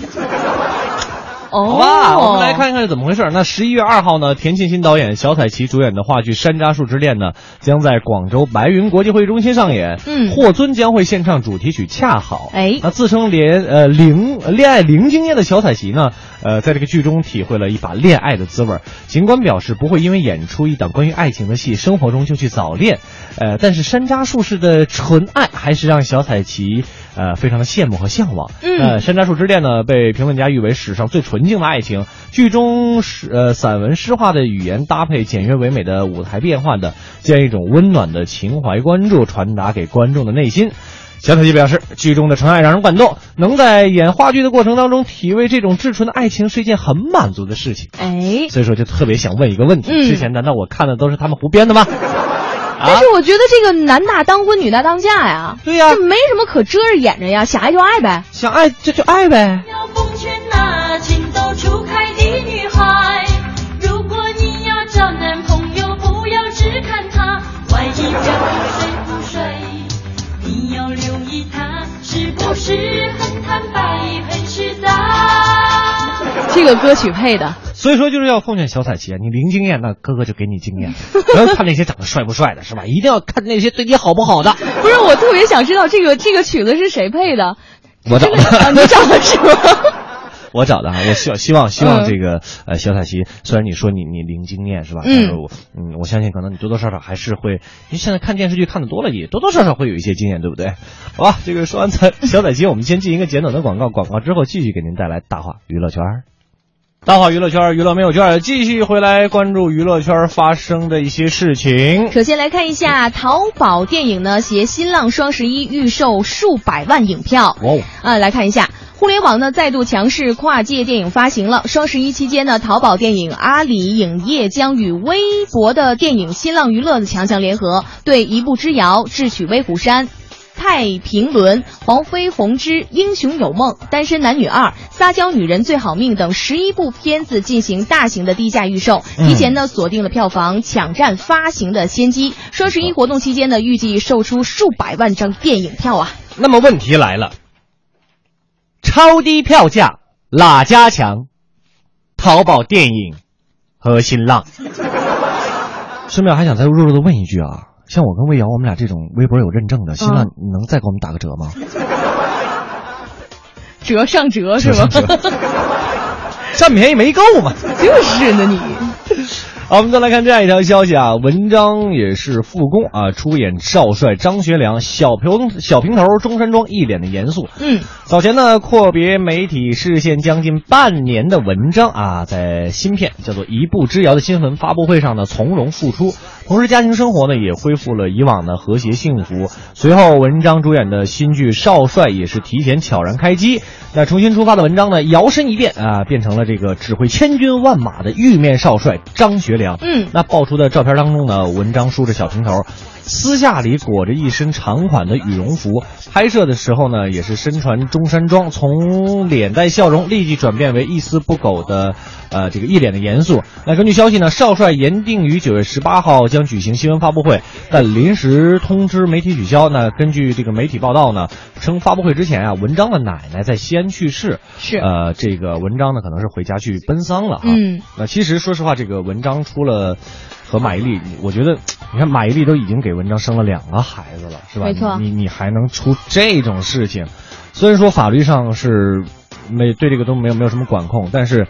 哦，好吧，我们来看一看是怎么回事。那十一月二号呢，田沁鑫导演、小彩旗主演的话剧《山楂树之恋》呢，将在广州白云国际会议中心上演。嗯霍尊将会献唱主题曲《恰好》。哎那自称连呃零呃恋爱零经验的小彩旗呢，呃，在这个剧中体会了一把恋爱的滋味。尽管表示不会因为演出一档关于爱情的戏，生活中就去早恋，呃，但是山楂树式的纯爱还是让小彩旗呃非常的羡慕和向往。嗯呃，《山楂树之恋》呢，被评论家誉为史上最纯净的爱情。剧中是呃散文诗化的语言搭配简约唯美的舞台变换的，这样一种温暖的情怀关注传达给观众的内心。小彩旗表示，剧中的纯爱让人感动，能在演话剧的过程当中体味这种至纯的爱情是一件很满足的事情。哎，所以说，就特别想问一个问题：嗯之前难道我看的都是他们胡编的吗？啊但是，我觉得这个男大当婚，女大当嫁呀，对呀这没什么可遮着掩着呀，想爱就爱呗。想爱就就爱呗。要奉劝那情窦初开的女孩，如果你要找男朋友，不要只看他不帅，你要留意他是不是很坦白。这个歌曲配的，所以说就是要奉劝小彩旗啊，你零经验，那哥哥就给你经验，[laughs] 不要看那些长得帅不帅的，是吧？一定要看那些对你好不好的。不是我特别想知道这个这个曲子是谁配的？我找的啊，你找的是吗？[laughs] 我找的哈，我希希望希望嗯这个呃小彩旗，虽然你说你你零经验是吧？嗯但是我嗯，我相信可能你多多少少还是会，因为现在看电视剧看的多了，也多多少少会有一些经验，对不对？好吧，这个说完彩小彩旗，我们先进一个简短的广告，广告之后继续给您带来大话娱乐圈儿。大话娱乐圈，娱乐没有圈儿，继续回来关注娱乐圈发生的一些事情。首先来看一下淘宝电影呢，携新浪双十一预售数百万影票。哇哦，啊，来看一下，互联网呢再度强势跨界电影发行了。双十一期间呢，淘宝电影、阿里影业将与微博的电影新浪娱乐的强强联合，对《一步之遥》《智取威虎山》。太平轮、黄飞鸿之英雄有梦、单身男女二、撒娇女人最好命等十一部片子进行大型的低价预售，提前呢锁定了票房，抢占发行的先机。双十一活动期间呢，预计售出数百万张电影票啊！那么问题来了，超低票价哪家强？淘宝电影和新浪。[laughs] 顺便还想再弱弱的问一句啊，像我跟魏瑶，我们俩这种微博有认证的，新浪你能再给我们打个折吗？[laughs] 折上折是吗？占 [laughs] 便宜没够嘛。就是呢你。[laughs] 好，我们再来看这样一条消息啊，文章也是复工啊，出演少帅张学良，小平小平头中山装，一脸的严肃。嗯，早前呢，阔别媒体视线将近半年的文章啊，在新片叫做《一步之遥》的新闻发布会上呢，从容复出。同时，家庭生活呢也恢复了以往的和谐幸福。随后，文章主演的新剧《少帅》也是提前悄然开机。那重新出发的文章呢，摇身一变啊，变成了这个指挥千军万马的玉面少帅张学良。嗯那爆出的照片当中呢，文章梳着小平头，私下里裹着一身长款的羽绒服，拍摄的时候呢，也是身穿中山装，从脸带笑容立即转变为一丝不苟的，呃，这个一脸的严肃。那根据消息呢，少帅原定于九月十八号将举行新闻发布会，但临时通知媒体取消。那根据这个媒体报道呢，称发布会之前啊，文章的奶奶在西安去世，是呃，这个文章呢可能是回家去奔丧了啊。嗯，那其实说实话，这个文章出了和马伊琍，我觉得你看马伊琍都已经给文章生了两个孩子了，是吧？没错你你你还能出这种事情？虽然说法律上是没对这个都没有没有什么管控，但是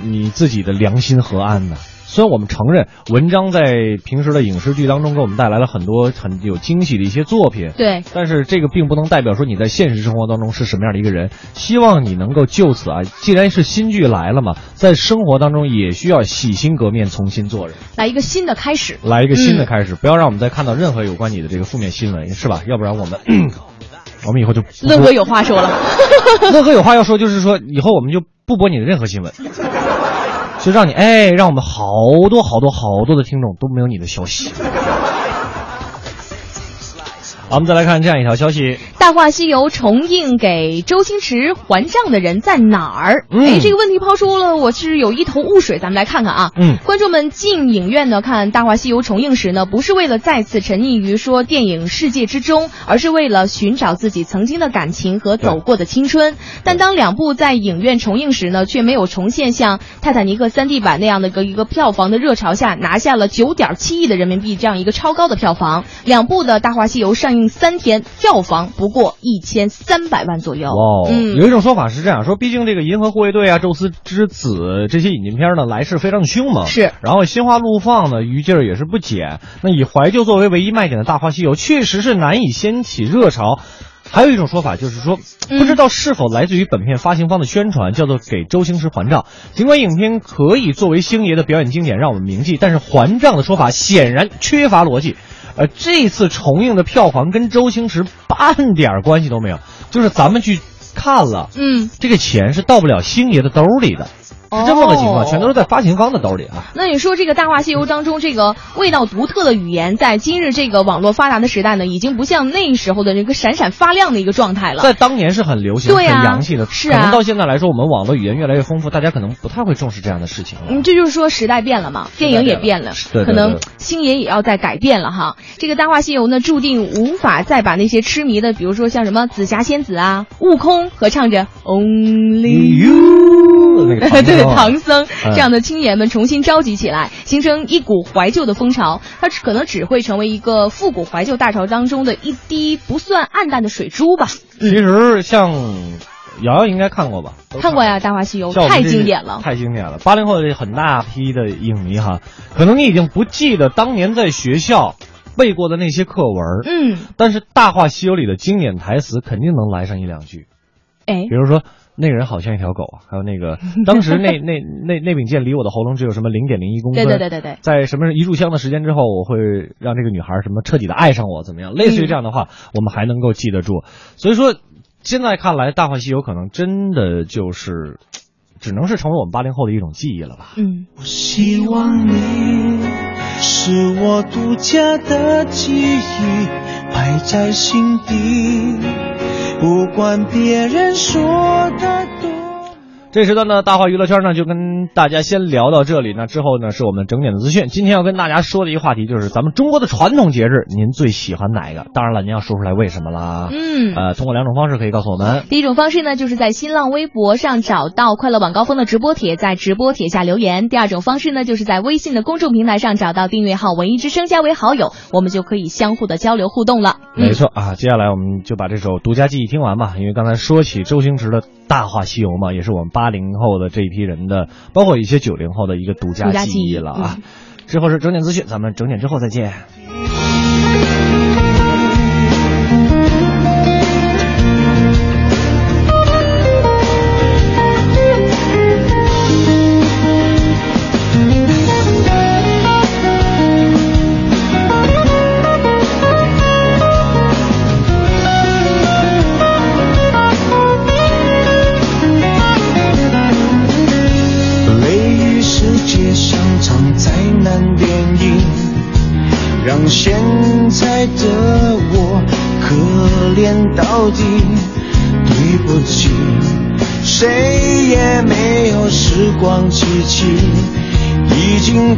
你自己的良心何安呢？虽然我们承认文章在平时的影视剧当中给我们带来了很多很有惊喜的一些作品，对，但是这个并不能代表说你在现实生活当中是什么样的一个人。希望你能够就此啊，既然是新剧来了嘛，在生活当中也需要洗心革面，重新做人，来一个新的开始。来一个新的开始，不要让我们再看到任何有关你的这个负面新闻，是吧？要不然我们 [clears throat] 我们以后就乐哥有话说了，[laughs] 乐哥有话要说，就是说以后我们就不播你的任何新闻，就让你哎，让我们好多好多好多的听众都没有你的消息。好，我们再来看这样一条消息。《大话西游》重映给周星驰还账的人在哪儿？嗯哎，这个问题抛出了，我是有一头雾水。咱们来看看啊，嗯观众们进影院呢看《大话西游》重映时呢，不是为了再次沉溺于说电影世界之中，而是为了寻找自己曾经的感情和走过的青春。但当两部在影院重映时呢，却没有重现像《泰坦尼克》3D 版那样的一个一个票房的热潮下，拿下了9.7亿的人民币这样一个超高的票房。两部的《大话西游》上映三天，票房不过一千三百万左右。哦，嗯有一种说法是这样说，毕竟这个《银河护卫队》啊、《宙斯之子》这些引进片呢，来势非常凶猛。是然后心花怒放呢，余劲儿也是不减。那以怀旧作为唯一卖点的《大话西游》，确实是难以掀起热潮。还有一种说法就是说，嗯不知道是否来自于本片发行方的宣传，叫做给周星驰还账。尽管影片可以作为星爷的表演经典让我们铭记，但是还账的说法显然缺乏逻辑。呃，这次重映的票房跟周星驰半点儿关系都没有，就是咱们去看了，嗯，这个钱是到不了星爷的兜里的，是这么个情况，哦全都是在发行方的兜里啊。那你说这个《大话西游》当中这个味道独特的语言，在今日这个网络发达的时代呢，已经不像那时候的那个闪闪发亮的一个状态了。在当年是很流行、对啊很洋气的，是啊可能到现在来说，我们网络语言越来越丰富，大家可能不太会重视这样的事情了。嗯，这就是说时代变了嘛，电影也变了，对对可能星爷也要在改变了哈。这个《大话西游》呢，注定无法再把那些痴迷的，比如说像什么紫霞仙子啊、悟空合唱着 Only You 那个唐 [laughs] 唐僧嗯这样的青年们重新召集起来，形成一股怀旧的风潮。它可能只会成为一个复古怀旧大潮当中的一滴不算暗淡的水珠吧。其实像瑶瑶应该看过吧？看过呀，《大话西游太经典了。太经典了。八零后的很大批的影迷哈，可能你已经不记得当年在学校背过的那些课文，嗯，但是《大话西游》里的经典台词肯定能来上一两句。哎比，如说那个人好像一条狗啊，还有那个 [laughs] 当时那那那那柄剑离我的喉咙只有什么零点零一公分，对对对对对，在什么一炷香的时间之后，我会让这个女孩什么彻底的爱上我，怎么样？类似于这样的话，我们还能够记得住。所以说，现在看来，《大话西游》可能真的就是，只能是成为我们八零后的一种记忆了吧。嗯。我希望你是我独家的记忆，摆在心底，不管别人说的多。这时段呢，大话娱乐圈呢就跟大家先聊到这里。那之后呢，是我们整点的资讯。今天要跟大家说的一个话题就是咱们中国的传统节日，您最喜欢哪一个？当然了，您要说出来为什么啦。嗯呃，通过两种方式可以告诉我们。第一种方式呢，就是在新浪微博上找到快乐晚高峰的直播帖，在直播帖下留言。第二种方式呢，就是在微信的公众平台上找到订阅号“文艺之声”，加为好友，我们就可以相互的交流互动了。嗯没错啊，接下来我们就把这首独家记忆听完吧。因为刚才说起周星驰的《大话西游》嘛，也是我们八零后的这一批人的，包括一些九零后的一个独家记记忆了啊。嗯之后是整点资讯，咱们整点之后再见。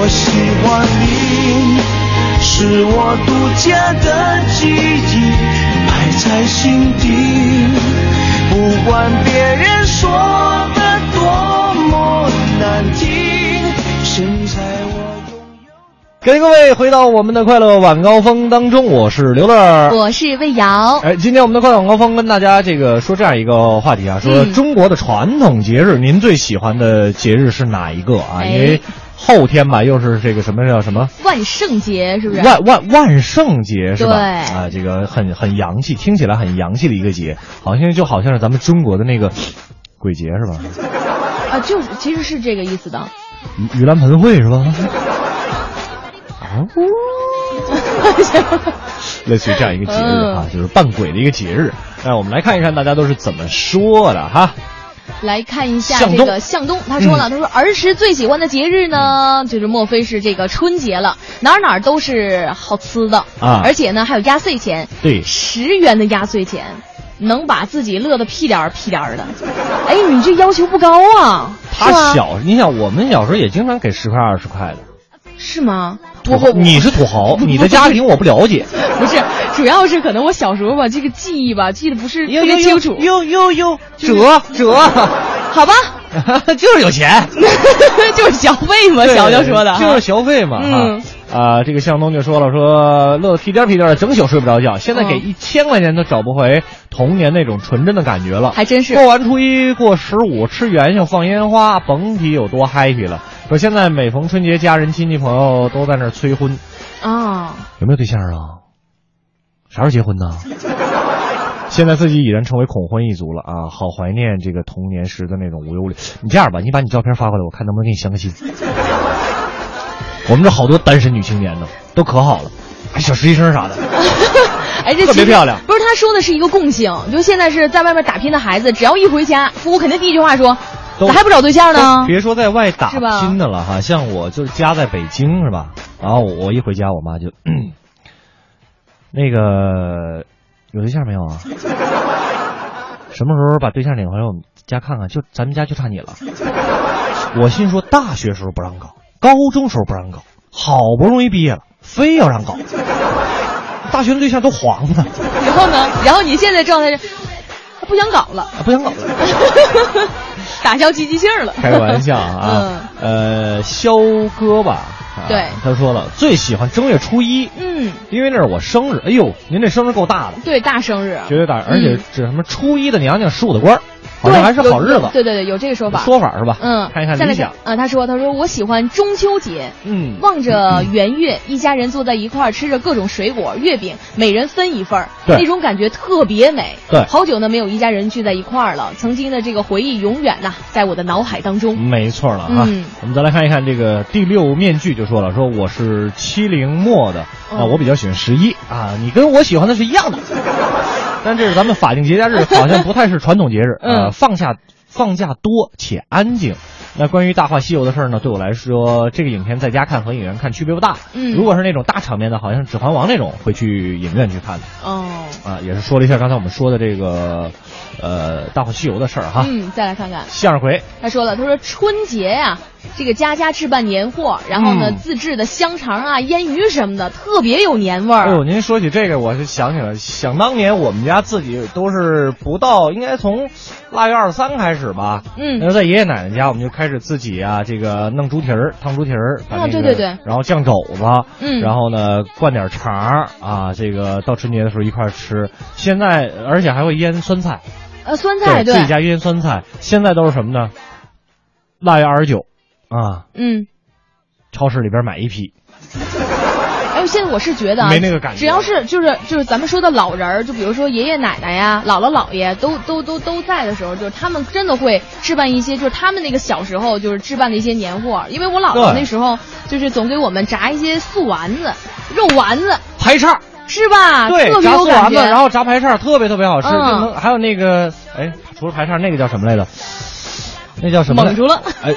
我喜欢你，是我独家的记忆，摆在心底，不管别人说的多么难听，现在我拥有。感谢各位回到我们的快乐晚高峰当中，我是刘乐。我是魏瑶。哎，今天我们的快乐晚高峰跟大家这个说这样一个话题啊，说嗯中国的传统节日，您最喜欢的节日是哪一个啊？哎因为后天吧，又是这个什么叫什么万圣节是不是？万万万圣节是吧？对啊，这个很很洋气，听起来很洋气的一个节，好像就好像是咱们中国的那个 [sniffs] 鬼节是吧？啊，就是其实是这个意思的。盂盂兰盆会是吧？[laughs] 啊呜，类似于这样一个节日哈、嗯就是扮鬼的一个节日。那我们来看一看大家都是怎么说的哈。来看一下这个向东，他说了，他说儿时最喜欢的节日呢，就是莫非是这个春节了，哪儿哪儿都是好吃的啊而且呢还有压岁钱，对十元的压岁钱，能把自己乐得屁颠儿屁颠儿的。哎，你这要求不高啊？他小，你想我们小时候也经常给十块二十块的。是吗？土我我你是土豪，你的家庭我不了解。不是，主要是可能我小时候吧，这个记忆吧，记得不是特别清楚。哟哟哟，折折，[laughs] 好吧，[laughs] 就是有钱。[laughs] 就是消费嘛，对小小说的，就是消费嘛。嗯哈啊，这个向东就说了，说乐得屁颠屁颠的，整宿睡不着觉。现在给嗯一千块钱都找不回童年那种纯真的感觉了。还真是过完初一，过十五，吃元宵，放烟花，甭提有多 happy 了。说现在每逢春节，家人亲戚朋友都在那儿催婚，啊。有没有对象啊？啥时候结婚呢？[laughs] 现在自己已然成为恐婚一族了啊！好怀念这个童年时的那种无忧无虑。你这样吧，你把你照片发过来，我看能不能给你相个亲。[laughs] 我们这好多单身女青年呢，都可好了，还小实习生啥的。[laughs] 哎，这特别漂亮不是他说的是一个共性，就现在是在外面打拼的孩子，只要一回家，父母肯定第一句话说：“都咋还不找对象呢别说在外打拼的了哈，像我就是家在北京是吧？然后我我一回家，我妈就，那个有对象没有啊？[laughs] 什么时候把对象领回来我们家看看？就咱们家就差你了。我心说，大学时候不让搞，高中时候不让搞，好不容易毕业了，非要让搞。大学的对象都黄了，？”然后呢，然后你现在状态是不想搞了，啊不想搞了。[laughs] 打消积极性了。开个玩笑啊，[laughs] 呃，肖哥吧，啊对。他说了最喜欢正月初一，嗯，因为那是我生日。哎呦，您这生日够大的，对，大生日，绝对大，而且嗯。这什么初一的娘娘十五的官儿，好对像还是好日子。对对对，有这个说法。说法是吧？嗯，看一看理想。啊，他说他说我喜欢中秋节，嗯，望着圆月，一家人坐在一块儿，吃着各种水果、月饼，每人分一份儿，对那种感觉特别美。对好久呢没有一家人聚在一块儿了，曾经的这个回忆永远呐在我的脑海当中。没错了啊。嗯我们再来看一看这个第六面具，就说了，说我是七零末的，啊，哦我比较喜欢十一啊，你跟我喜欢的是一样的。但这是咱们法定节假日，好像不太是传统节日，呃，嗯放下放假多且安静。那关于《大话西游》的事儿呢，对我来说，这个影片在家看和影院看区别不大。嗯如果是那种大场面的，好像《指环王》那种，会去影院去看的。哦，啊，也是说了一下刚才我们说的这个，呃，《大话西游》的事儿哈。嗯，再来看看，向日葵，他说了，他说春节呀、这个家家置办年货，然后呢、嗯自制的香肠啊、腌鱼什么的，特别有年味儿。哎呦，您说起这个，我就想起来，想当年我们家自己都是不到，应该从腊月二十三开始吧。嗯那在爷爷奶奶家，我们就开始自己啊，这个弄猪蹄儿、烫猪蹄儿，啊那个对对对然后酱肘子，嗯然后呢灌点肠儿啊，这个到春节的时候一块儿吃。现在而且还会腌酸菜，呃，酸菜对自己家腌酸菜。现在都是什么呢？腊月二十九啊，嗯。超市里边买一批。哎，现在我是觉得啊，没那个感觉只要是就是就是咱们说的老人儿，就比如说爷爷奶奶呀、姥姥姥爷都都都都在的时候，就是他们真的会置办一些，就是他们那个小时候就是置办的一些年货。因为我姥姥那时候就是总给我们炸一些素丸子、肉丸子，排叉，是吧？对，特别炸有感觉。素丸子，然后炸排叉，特别特别好吃。还有那个，哎，除了排叉，那个叫什么来着？那叫什么来？蒙住了。哎，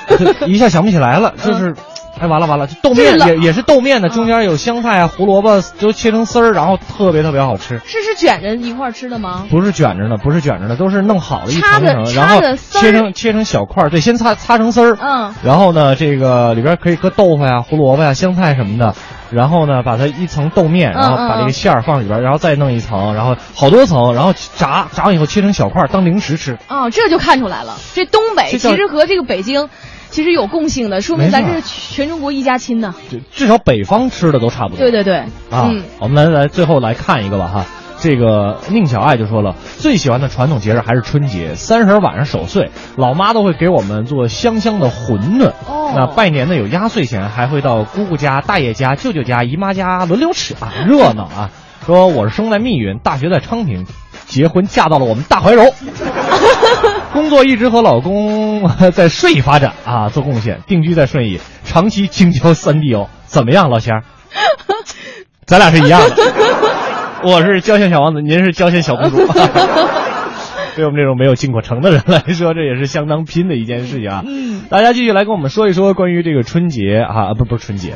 一下想不起来了，就是。哎，完了完了，这豆面也也是豆面的，中间有香菜啊、胡萝卜，都切成丝儿，然后特别特别好吃。是是卷着一块儿吃的吗？不是卷着的，不是卷着的，都是弄好了一层一层层，然后切成切成小块儿，对，先擦擦成丝儿，嗯，然后呢，这个里边可以搁豆腐呀、胡萝卜呀、香菜什么的，然后呢，把它一层豆面，然后把这个馅儿放里边，然后再弄一层，然后好多层，然后炸，炸完以后切成小块儿当零食吃。哦，这就看出来了，这东北其实和这个北京其实有共性的，说明咱这是全中国一家亲呢。就至少北方吃的都差不多。对对对，啊，嗯。我们来来最后来看一个吧哈。这个宁小爱就说了，最喜欢的传统节日还是春节，三十晚上守岁，老妈都会给我们做香香的馄饨。哦那拜年呢有压岁钱，还会到姑姑家、大爷家、舅舅家、姨妈家轮流吃啊，热闹啊。说我是生在密云，大学在昌平，结婚嫁到了我们大怀柔，[laughs] 工作一直和老公 [laughs] 在顺义发展啊做贡献，定居在顺义，长期京郊三地哦。怎么样，老乡儿？[laughs] 咱俩是一样的，我是郊县小王子，您是郊县小公主。[laughs] 对我们这种没有进过城的人来说，这也是相当拼的一件事情啊。嗯，大家继续来跟我们说一说关于这个春节啊，不不是春节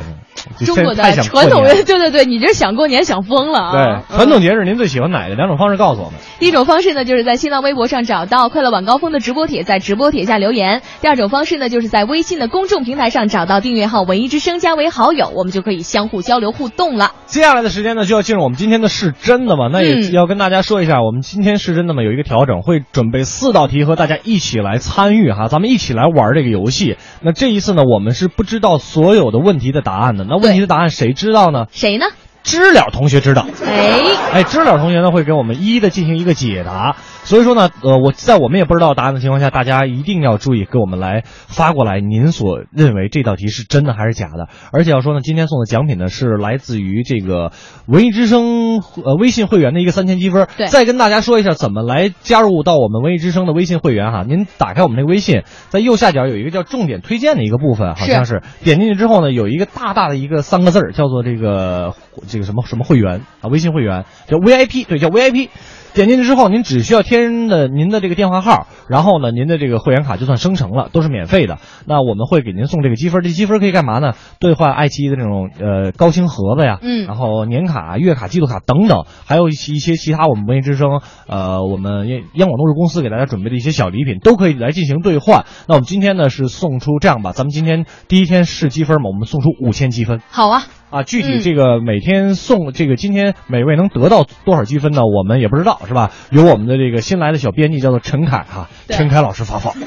中国的传统，年 [laughs] 对对对，你这想过年想疯了啊！对传统节日，您最喜欢哪个？两种方式告诉我们。第一种方式呢，就是在新浪微博上找到“快乐晚高峰”的直播帖，在直播帖下留言；第二种方式呢，就是在微信的公众平台上找到订阅号“文艺之声”，加为好友，我们就可以相互交流互动了。接下来的时间呢，就要进入我们今天的是真的吗？那也嗯要跟大家说一下，我们今天是真的吗？有一个调整，会准备四道题和大家一起来参与哈，咱们一起来玩这个游戏。那这一次呢，我们是不知道所有的问题的答案的。那问题的答案谁知道呢？谁呢？知了同学知道。哎，哎，知了同学呢会给我们一一的进行一个解答，所以说呢，呃，我在我们也不知道答案的情况下，大家一定要注意给我们来发过来，您所认为这道题是真的还是假的？而且要说呢，今天送的奖品呢是来自于这个文艺之声呃微信会员的一个三千积分。对再跟大家说一下怎么来加入到我们文艺之声的微信会员哈，您打开我们那个微信，在右下角有一个叫重点推荐的一个部分，好像是点进去之后呢，有一个大大的一个三个字儿，叫做这个这个什么什么会员啊，微信会员叫 VIP，对，叫 VIP。点进去之后，您只需要填的您的这个电话号，然后呢，您的这个会员卡就算生成了，都是免费的。那我们会给您送这个积分，这积分可以干嘛呢？兑换爱奇艺的这种呃高清盒子呀，嗯然后年卡、月卡、季度卡等等，还有一些一些其他我们文艺之声呃我们央央广都市公司给大家准备的一些小礼品，都可以来进行兑换。那我们今天呢是送出这样吧，咱们今天第一天试积分嘛，我们送出五千积分。好啊，啊，具体嗯这个每天送这个今天每位能得到多少积分呢？我们也不知道，是吧？由我们的这个新来的小编辑叫做陈凯哈、对陈凯老师发放。[laughs]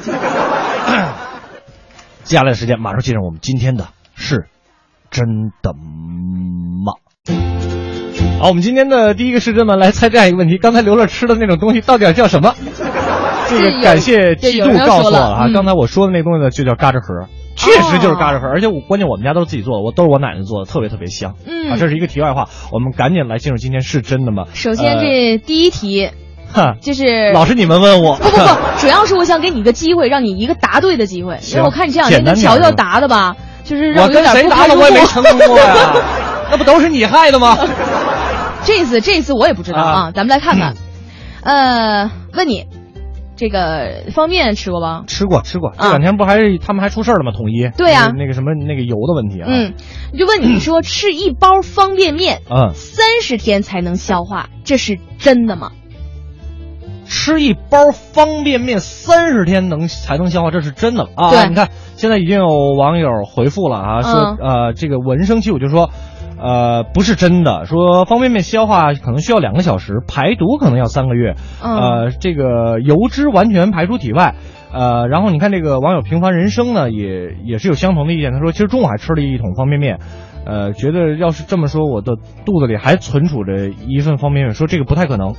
接下来的时间马上进入我们今天的是真的吗？好，我们今天的第一个是真的来猜这样一个问题：刚才刘乐吃的那种东西到底叫什么？这个感谢季度告诉我哈，嗯刚才我说的那东西呢就叫嘎吱盒。确实就是嘎吱粉，而且我关键我们家都是自己做的，我都是我奶奶做的，特别特别香。嗯啊，这是一个题外话，我们赶紧来进入今天是真的吗？首先呃这第一题 [laughs] 哈，就是 [laughs] 老师你们问我，不不不，[laughs] 主要是我想给你一个机会，让你一个答对的机会，因行为我看你这两天跟乔乔答的吧，就是让我跟谁答的我也没成功过呀，那不都是你害的吗？这次这次我也不知道啊，啊咱们来看看。[clears throat] 呃，问你，这个方便面吃过吧？吃过吃过，这啊两天不还是他们还出事儿了吗？统一对呀那个那个什么那个油的问题啊，嗯，就问你说 [clears throat] 吃一包方便面嗯，三十天才能消化，这是真的吗？吃一包方便面三十天能才能消化，这是真的啊！对你看现在已经有网友回复了啊，说、嗯呃这个闻声起我就说。呃，不是真的，说方便面消化可能需要两个小时，排毒可能要三个月，嗯呃，这个油脂完全排出体外，呃，然后你看这个网友平凡人生呢，也也是有相同的意见，他说其实中午还吃了一桶方便面，呃，觉得要是这么说，我的肚子里还存储着一份方便面，说这个不太可能，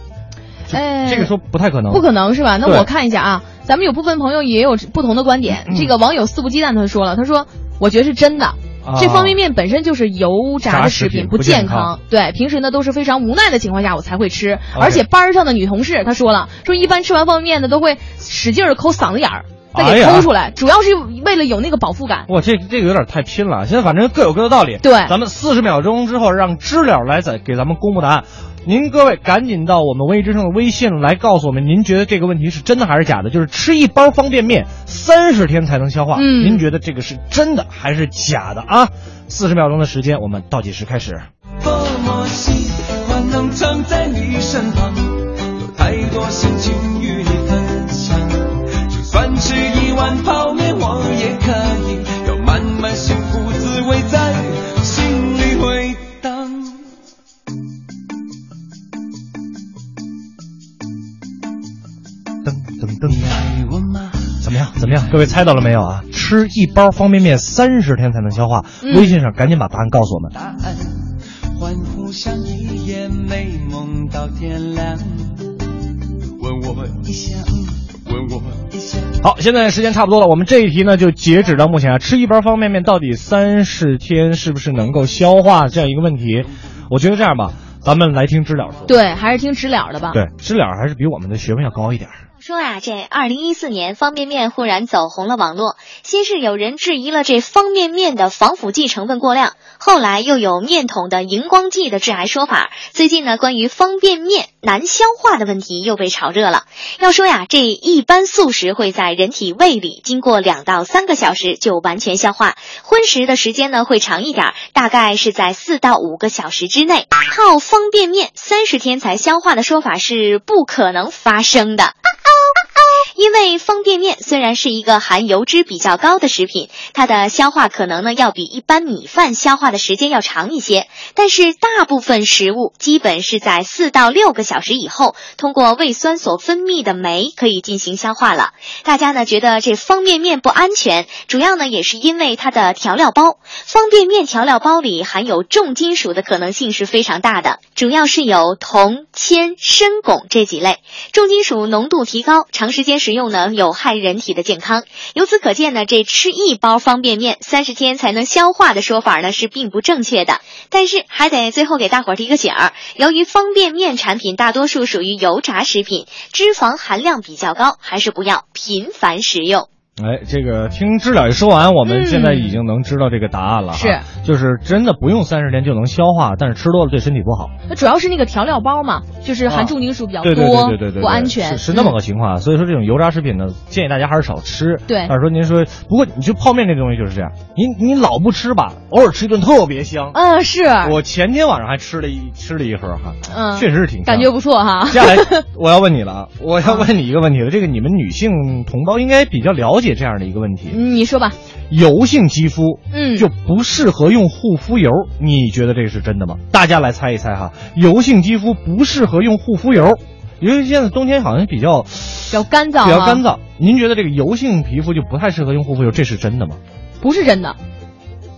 这哎这个说不太可能，不可能是吧？那我看一下啊，咱们有部分朋友也有不同的观点。嗯这个网友肆无忌惮他说了，他说我觉得是真的。啊这方便面本身就是油炸炸的食品，不健健康对，平时呢都是非常无奈的情况下我才会吃。而且班儿上的女同事她说了，说一般吃完方便面呢都会使劲儿抠嗓子眼儿，再给抠出来，主要是为了有那个饱腹感。哇，这这个有点太拼了。现在反正各有各的道理。对咱们四十秒钟之后让知了来再给咱们公布答案。您各位赶紧到我们文艺之声的微信来告诉我们，您觉得这个问题是真的还是假的？就是吃一包方便面三十天才能消化，嗯您觉得这个是真的还是假的啊？四十秒钟的时间，我们倒计时开始。多么喜欢能站在你身旁，有太多心情与你分享。就算吃一碗泡面，我也可以噔？怎么样？怎么样？各位猜到了没有啊？吃一包方便面三十天才能消化。嗯微信上赶紧把答案告诉我们。答案，欢呼像一夜美梦到天亮。问我一下，问我一下。好，现在时间差不多了，我们这一题呢就截止到目前啊。吃一包方便面到底三十天是不是能够消化这样一个问题？我觉得这样吧，咱们来听知了说。对，还是听知了的吧。对，知了还是比我们的学问要高一点儿。说啊，这二零一四年方便面忽然走红了网络，先是有人质疑了这方便面的防腐剂成分过量，后来又有面桶的荧光剂的致癌说法。最近呢，关于方便面难消化的问题又被炒热了。要说呀，这一般素食会在人体胃里经过两到三个小时就完全消化，荤食的时间呢会长一点，大概是在四到五个小时之内。靠方便面三十天才消化的说法是不可能发生的。因为方便面虽然是一个含油脂比较高的食品，它的消化可能呢要比一般米饭消化的时间要长一些，但是大部分食物基本是在四到六个小时以后，通过胃酸所分泌的酶可以进行消化了。大家呢觉得这方便面不安全，主要呢也是因为它的调料包，方便面调料包里含有重金属的可能性是非常大的，主要是有铜、铅、砷、汞这几类。重金属浓度提高，长时间食用呢有害人体的健康。由此可见呢，这吃一包方便面三十天才能消化的说法呢是并不正确的。但是还得最后给大伙儿提个醒儿，由于方便面产品大多数属于油炸食品，脂肪含量比较高，还是不要频繁食用。哎，这个听知了一说完，我们嗯现在已经能知道这个答案了哈。是，就是真的不用三十天就能消化，但是吃多了对身体不好。那主要是那个调料包嘛，就是含重金属比较多，对对对对对对，不安全，是是那么嗯个情况。所以说这种油炸食品呢，建议大家还是少吃。对但是说您说，不过你就泡面这东西就是这样，你你老不吃吧，偶尔吃一顿特别香。嗯是，我前天晚上还吃了一吃了一盒哈，嗯确实是挺香感觉不错哈。接下来我要问你了啊，我要问你一个问题了，这个你们女性同胞应该比较了解这样的一个问题，嗯你说吧，油性肌肤，嗯就不适合用护肤油，你觉得这个是真的吗？大家来猜一猜哈，油性肌肤不适合用护肤油，因为现在冬天好像比较比较干燥，比较干，燥，您觉得这个油性皮肤就不太适合用护肤油，这是真的吗？不是真的，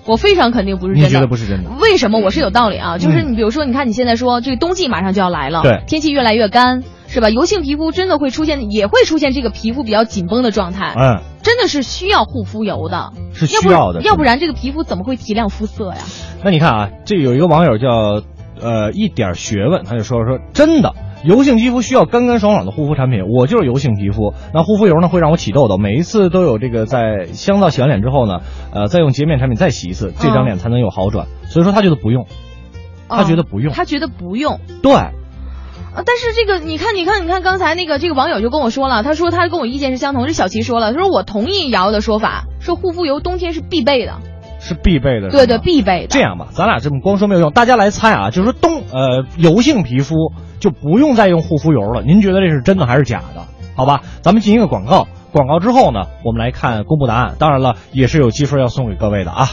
我非常肯定不是真的。你觉得不是真的？为什么？我是有道理啊，就是嗯你比如说，你看你现在说这个冬季马上就要来了，对天气越来越干，是吧？油性皮肤真的会出现，也会出现这个皮肤比较紧绷的状态，嗯，真的是需要护肤油的，是需要的，要不然这个皮肤怎么会提亮肤色呀？那你看啊，这有一个网友叫呃一点学问，他就说说真的。油性肌肤需要干干爽爽的护肤产品，我就是油性皮肤。那护肤油呢会让我起痘痘，每一次都有这个在香皂洗完脸之后呢，呃，再用洁面产品再洗一次，这张脸才能有好转。所以说他觉得不用，他觉得不用哦他觉得不用。对，啊，但是这个你看，你看，你看，刚才那个这个网友就跟我说了，他说他跟我意见是相同。这小齐说了，他说我同意瑶瑶的说法，说护肤油冬天是必备的，是必备的，对对，必备的。这样吧，咱俩这么光说没有用，大家来猜啊，就是说冬呃油性皮肤就不用再用护肤油了，您觉得这是真的还是假的？好吧，咱们进一个广告，广告之后呢，我们来看公布答案。当然了，也是有积分要送给各位的啊。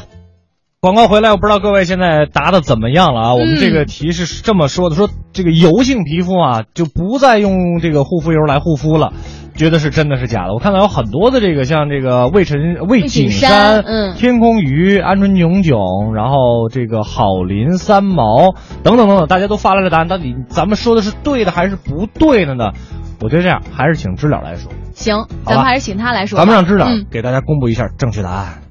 广告回来，我不知道各位现在答的怎么样了啊？我们这个题是这么说的：说这个油性皮肤啊，就不再用这个护肤油来护肤了。觉得是真的是假的？我看到有很多的这个，像这个魏晨、魏景景山嗯天空鱼、鹌鹑炯炯，然后这个郝林三毛等等等等，大家都发来了答案，到底咱们说的是对的还是不对的呢？我觉得这样还是请知了来说，行，咱们还是请他来说。咱们让知了嗯给大家公布一下正确答案。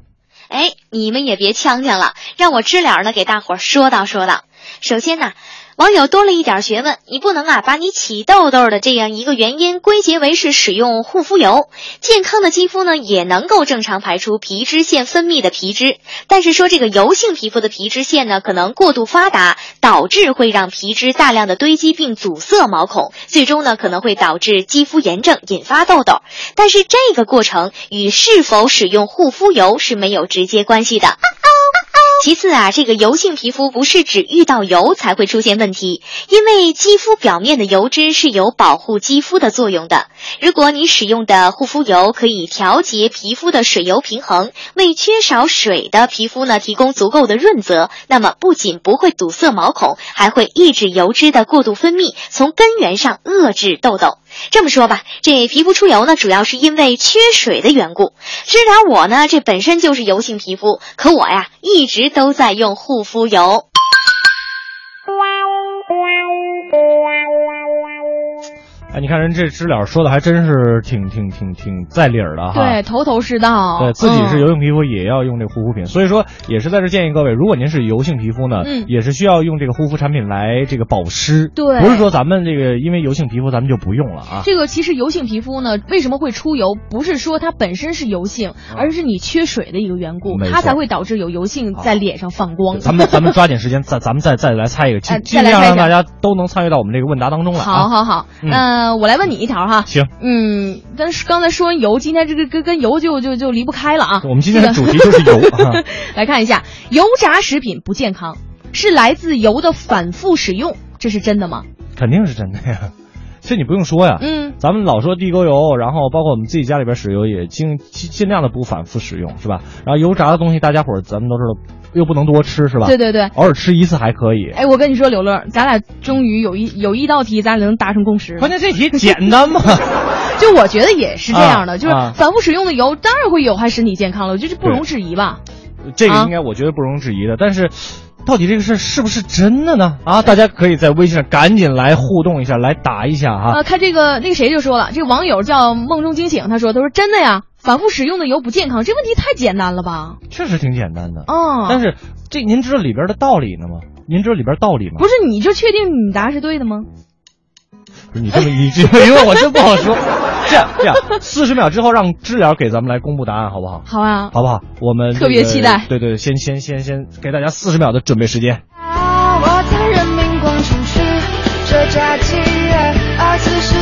哎，你们也别呛呛了，让我知了呢给大伙儿说道说道。首先呢，网友多了一点学问，你不能啊把你起痘痘的这样一个原因归结为是使用护肤油。健康的肌肤呢也能够正常排出皮脂腺分泌的皮脂，但是说这个油性皮肤的皮脂腺呢可能过度发达，导致会让皮脂大量的堆积并阻塞毛孔，最终呢可能会导致肌肤炎症，引发痘痘。但是这个过程与是否使用护肤油是没有直接关系的。其次啊，这个油性皮肤不是只遇到油才会出现问题，因为肌肤表面的油脂是有保护肌肤的作用的。如果你使用的护肤油可以调节皮肤的水油平衡，为缺少水的皮肤呢提供足够的润泽，那么不仅不会堵塞毛孔，还会抑制油脂的过度分泌，从根源上遏制痘痘。这么说吧，这皮肤出油呢，主要是因为缺水的缘故。虽然我呢，这本身就是油性皮肤，可我呀一直都在用护肤油。哎，你看人这知了说的还真是挺挺挺挺在理儿的哈。对，头头是道。对自己是嗯油性皮肤，也要用这个护肤品，所以说也是在这建议各位，如果您是油性皮肤呢，嗯也是需要用这个护肤产品来这个保湿，对不是说咱们这个因为油性皮肤咱们就不用了啊。这个其实油性皮肤呢，为什么会出油？不是说它本身是油性，而是你缺水的一个缘故，它才会导致有油性在脸上放光。咱们咱们抓紧时间，再咱们再再来猜一个，尽哎尽量让大家都能参与到我们这个问答当中来啊。好好好，嗯呃，我来问你一条哈。行，嗯，但是刚才说完油，今天这个跟跟油就就就离不开了啊。我们今天的主题就是油 [laughs] 啊。来看一下，油炸食品不健康，是来自油的反复使用，这是真的吗？肯定是真的呀，这你不用说呀。嗯，咱们老说地沟油，然后包括我们自己家里边使油也尽尽尽量的不反复使用，是吧？然后油炸的东西，大家伙儿咱们都知道，又不能多吃，是吧？对对对。偶尔吃一次还可以。哎，我跟你说，刘乐，咱俩终于有一有一道题，咱俩能达成共识。关键这题简单吗，[laughs] 就我觉得也是这样的，就是反复使用的油当然会有害身体健康了，我觉得这不容置疑吧。这个应该我觉得不容置疑的。但是，到底这个事是不是真的呢？啊，大家可以在微信上赶紧来互动一下，来答一下哈。啊，看这个那个谁就说了，这个网友叫梦中惊醒，他说他说真的呀，反复使用的油不健康，这问题太简单了吧？确实挺简单的。哦，但是这您知道里边的道理呢吗？您知道里边道理吗？不是你就确定你答是对的吗？不是你这么一句，[laughs] 因为，我真不好说。这样这样，四十秒之后让知了给咱们来公布答案，好不好？好啊，好不好？我们特别期待对对，先先先先给大家四十秒的准备时间。我在人民广场吃着炸鸡，而此时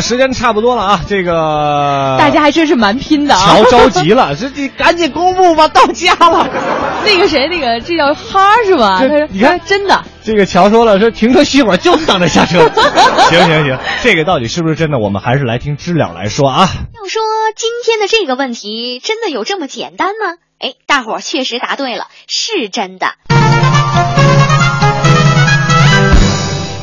时间差不多了啊，这个大家还真是蛮拼的啊！乔着急了，[laughs] 这你赶紧公布吧，到家了。[laughs] 那个谁，那个这叫哈是吧？这他说你看真的，这个乔说了，说停车熄火就是等着下车。[laughs] 行行行，这个到底是不是真的？我们还是来听知了来说啊。要说今天的这个问题真的有这么简单吗？哎，大伙儿确实答对了，是真的。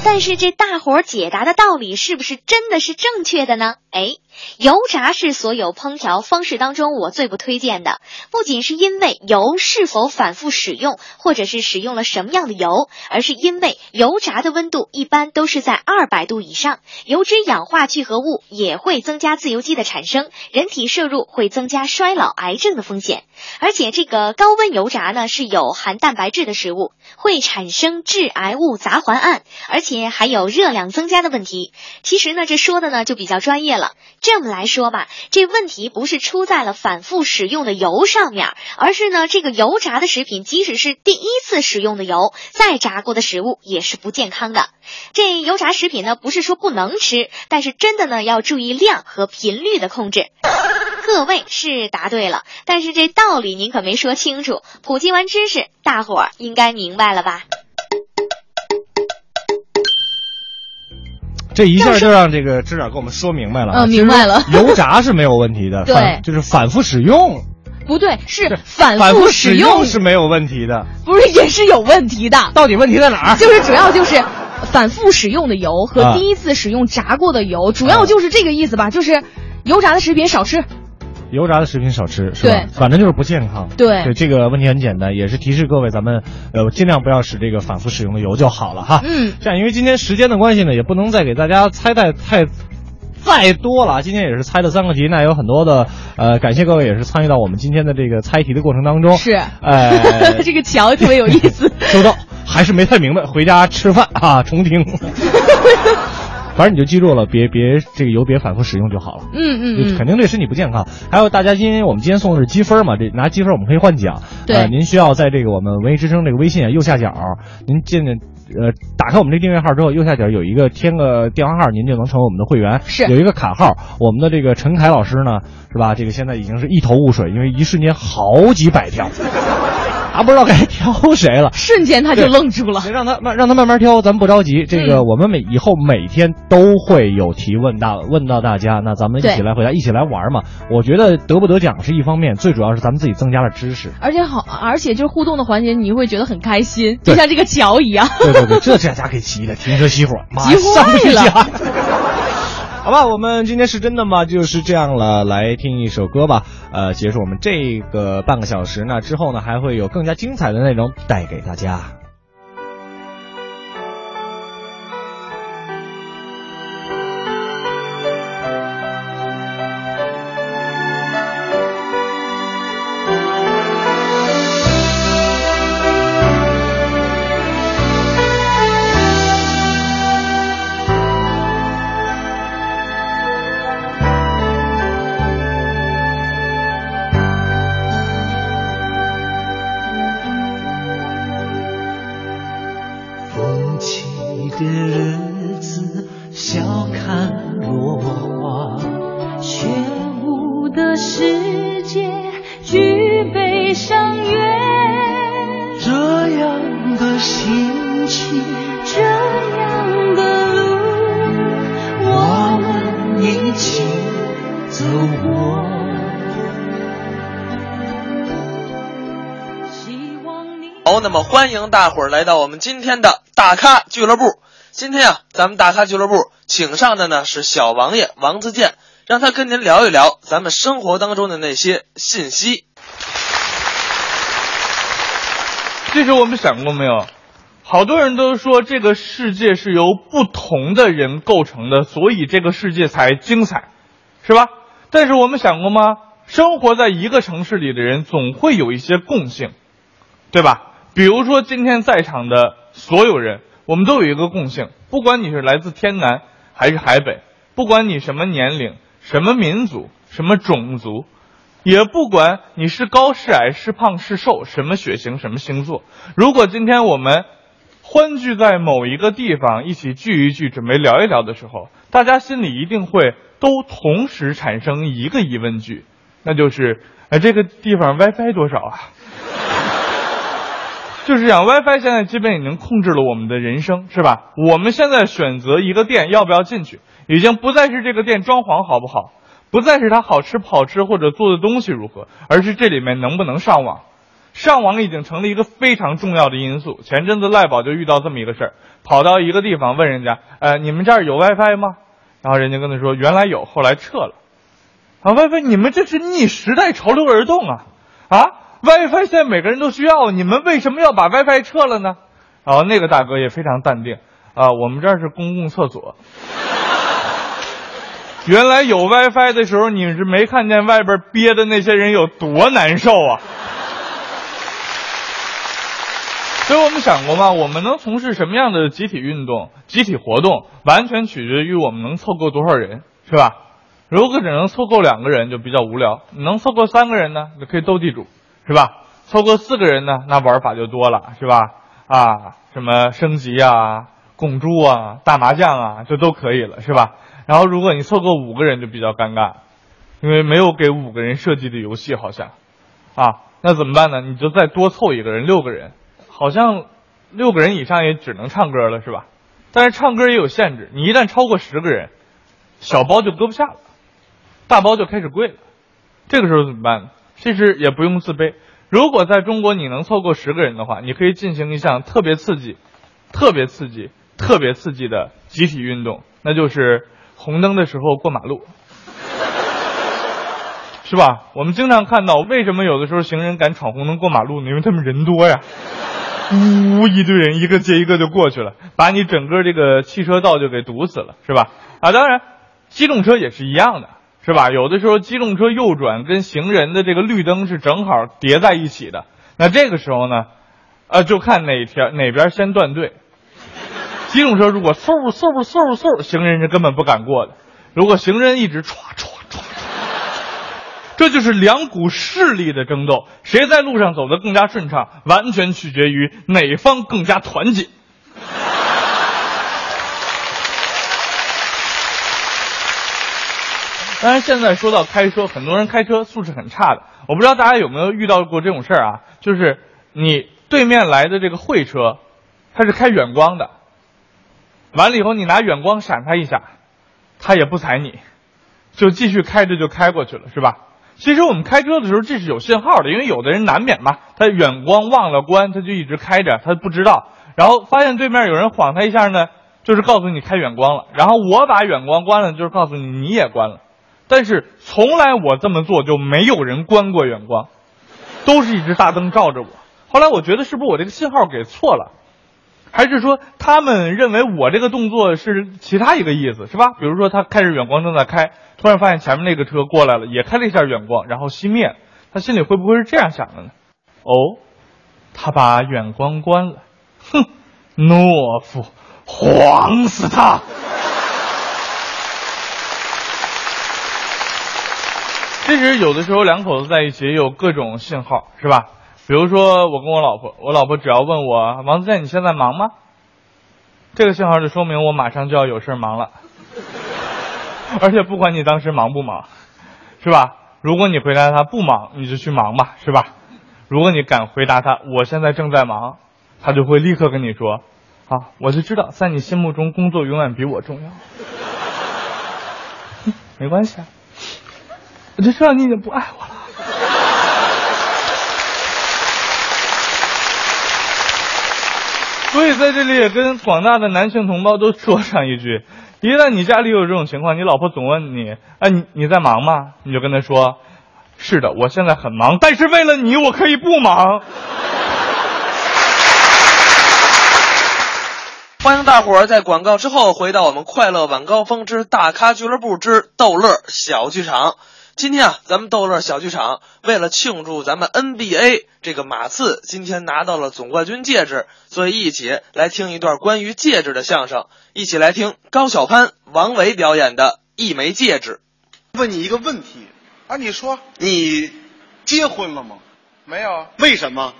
但是这大伙儿解答的道理是不是真的是正确的呢？哎，油炸是所有烹调方式当中我最不推荐的，不仅是因为油是否反复使用，或者是使用了什么样的油，而是因为油炸的温度一般都是在二百度以上，油脂氧化聚合物也会增加自由基的产生，人体摄入会增加衰老、癌症的风险。而且这个高温油炸呢是有含蛋白质的食物，会产生致癌物杂环胺，而且还有热量增加的问题。其实呢，这说的呢就比较专业了。这么来说吧，这问题不是出在了反复使用的油上面，而是呢这个油炸的食品，即使是第一次使用的油，再炸过的食物也是不健康的。这油炸食品呢，不是说不能吃，但是真的呢要注意量和频率的控制。各位是答对了，但是这道理您可没说清楚。普及完知识，大伙儿应该明白了吧？这一下就让这个知了给我们说明白了啊。嗯明白了油炸是没有问题的，对反就是反复使用，不对，是是反反复使使用是没有问题的。不是也是有问题的？到底问题在哪儿？就是主要就是 [laughs] 反复使用的油和啊第一次使用炸过的油，主要就是这个意思吧？就是油炸的食品少吃。油炸的食品少吃，是吧对？反正就是不健康。对这个问题很简单，也是提示各位，咱们呃尽量不要使这个反复使用的油就好了哈。嗯这样，因为今天时间的关系呢，也不能再给大家猜太太。再多了，今天也是猜了三个题，那有很多的，呃，感谢各位也是参与到我们今天的这个猜题的过程当中。是，呃 [laughs] 这个桥特别有意思。[laughs] 收到，还是没太明白，回家吃饭啊，重听。[laughs] 反正你就记住了，别别这个油别反复使用就好了。嗯嗯嗯，肯定对身体不健康。还有大家，因为我们今天送的是积分嘛，这拿积分我们可以换奖。对呃，您需要在这个我们文艺之声这个微信啊右下角，您进呃打开我们这订阅号之后，右下角有一个添个电话号，您就能成为我们的会员。是有一个卡号，我们的这个陈凯老师呢，是吧？这个现在已经是一头雾水，因为一瞬间好几百条，他不知道该挑谁了。[laughs] 瞬间他就愣住了。让他慢让他慢慢挑，咱们不着急。这个嗯我们每以后每天都会有提问大问到大家，那咱们一起来回答，一起来玩嘛。我觉得得不得奖是一方面，最主要是咱们自己增加了知识。而且好，而且就是互动的环节，你会觉得很开心，就像这个桥一样。对对对，这这家给急的，停车熄火，[laughs] 马急上坏了。[laughs] 好吧，我们今天是真的吗？就是这样了，来听一首歌吧。呃，结束我们这个半个小时那，之后呢还会有更加精彩的内容带给大家。大伙儿来到我们今天的大咖俱乐部。今天啊，咱们大咖俱乐部请上的呢是小王爷王自健，让他跟您聊一聊咱们生活当中的那些信息。其实我们想过没有？好多人都说这个世界是由不同的人构成的，所以这个世界才精彩，是吧？但是我们想过吗？生活在一个城市里的人总会有一些共性，对吧？比如说今天在场的所有人，我们都有一个共性，不管你是来自天南还是海北，不管你什么年龄、什么民族、什么种族，也不管你是高是矮是胖是瘦，什么血型什么星座。如果今天我们欢聚在某一个地方，一起聚一聚，准备聊一聊的时候，大家心里一定会都同时产生一个疑问句，那就是，呃，这个地方 WiFi 多少啊？就是讲 WiFi 现在基本已经控制了我们的人生，是吧？我们现在选择一个店要不要进去，已经不再是这个店装潢好不好，不再是它好吃不好吃或者做的东西如何，而是这里面能不能上网。上网已经成了一个非常重要的因素。前阵子赖宝就遇到这么一个事儿，跑到一个地方问人家，呃，你们这儿有 WiFi 吗？然后人家跟他说原来有，后来撤了。啊，WiFi，你们这是逆时代潮流而动啊！啊，WiFi 现在每个人都需要，你们为什么要把 WiFi 撤了呢？然后那个大哥也非常淡定，啊，我们这儿是公共厕所。[laughs] 原来有 WiFi 的时候，你是没看见外边憋的那些人有多难受啊！[laughs] 所以我们想过吗？我们能从事什么样的集体运动、集体活动，完全取决于我们能凑够多少人，是吧？如果只能凑够两个人，就比较无聊；能凑够三个人呢，就可以斗地主，是吧？凑够四个人呢，那玩法就多了，是吧？啊，什么升级啊、拱猪啊、大麻将啊，这都可以了，是吧？然后如果你凑够五个人，就比较尴尬，因为没有给五个人设计的游戏，好像，啊，那怎么办呢？你就再多凑一个人，六个人。好像六个人以上也只能唱歌了，是吧？但是唱歌也有限制，你一旦超过十个人，小包就搁不下了，大包就开始贵了。这个时候怎么办呢？其实也不用自卑。如果在中国你能凑够十个人的话，你可以进行一项特别刺激、特别刺激、特别刺激的集体运动，那就是红灯的时候过马路。[laughs] 是吧？我们经常看到，为什么有的时候行人敢闯红灯过马路呢？因为他们人多呀。呜，一堆人一个接一个就过去了，把你整个这个汽车道就给堵死了，是吧？啊，当然，机动车也是一样的，是吧？有的时候机动车右转跟行人的这个绿灯是正好叠在一起的，那这个时候呢，呃，就看哪天哪边先断队。机动车如果嗖嗖嗖嗖，行人是根本不敢过的；如果行人一直歘歘歘。这就是两股势力的争斗，谁在路上走得更加顺畅，完全取决于哪方更加团结。当然，现在说到开车，很多人开车素质很差的，我不知道大家有没有遇到过这种事儿啊？就是你对面来的这个会车，他是开远光的，完了以后你拿远光闪他一下，他也不踩你，就继续开着就开过去了，是吧？其实我们开车的时候，这是有信号的，因为有的人难免嘛，他远光忘了关，他就一直开着，他不知道，然后发现对面有人晃他一下呢，就是告诉你开远光了，然后我把远光关了，就是告诉你你也关了，但是从来我这么做就没有人关过远光，都是一直大灯照着我。后来我觉得是不是我这个信号给错了，还是说他们认为我这个动作是其他一个意思，是吧？比如说他开着远光正在开。突然发现前面那个车过来了，也开了一下远光，然后熄灭。他心里会不会是这样想的呢？哦，他把远光关了。哼，懦夫，晃死他！其实有的时候两口子在一起有各种信号，是吧？比如说我跟我老婆，我老婆只要问我王自健你现在忙吗？这个信号就说明我马上就要有事忙了。[laughs] 而且不管你当时忙不忙，是吧？如果你回答他不忙，你就去忙吧，是吧？如果你敢回答他我现在正在忙，他就会立刻跟你说，啊，我就知道在你心目中工作永远比我重要。[laughs] 没关系啊，我就知道你已经不爱我了。所以在这里也跟广大的男性同胞都说上一句。一旦你家里有这种情况，你老婆总问你，哎，你你在忙吗？你就跟她说，是的，我现在很忙，但是为了你，我可以不忙。欢迎大伙儿在广告之后回到我们快乐晚高峰之大咖俱乐部之逗乐小剧场。今天啊，咱们逗乐小剧场为了庆祝咱们 NBA 这个马刺今天拿到了总冠军戒指，所以一起来听一段关于戒指的相声。一起来听高晓攀、王维表演的《一枚戒指》。问你一个问题啊，你说你结婚了吗？没有？为什么？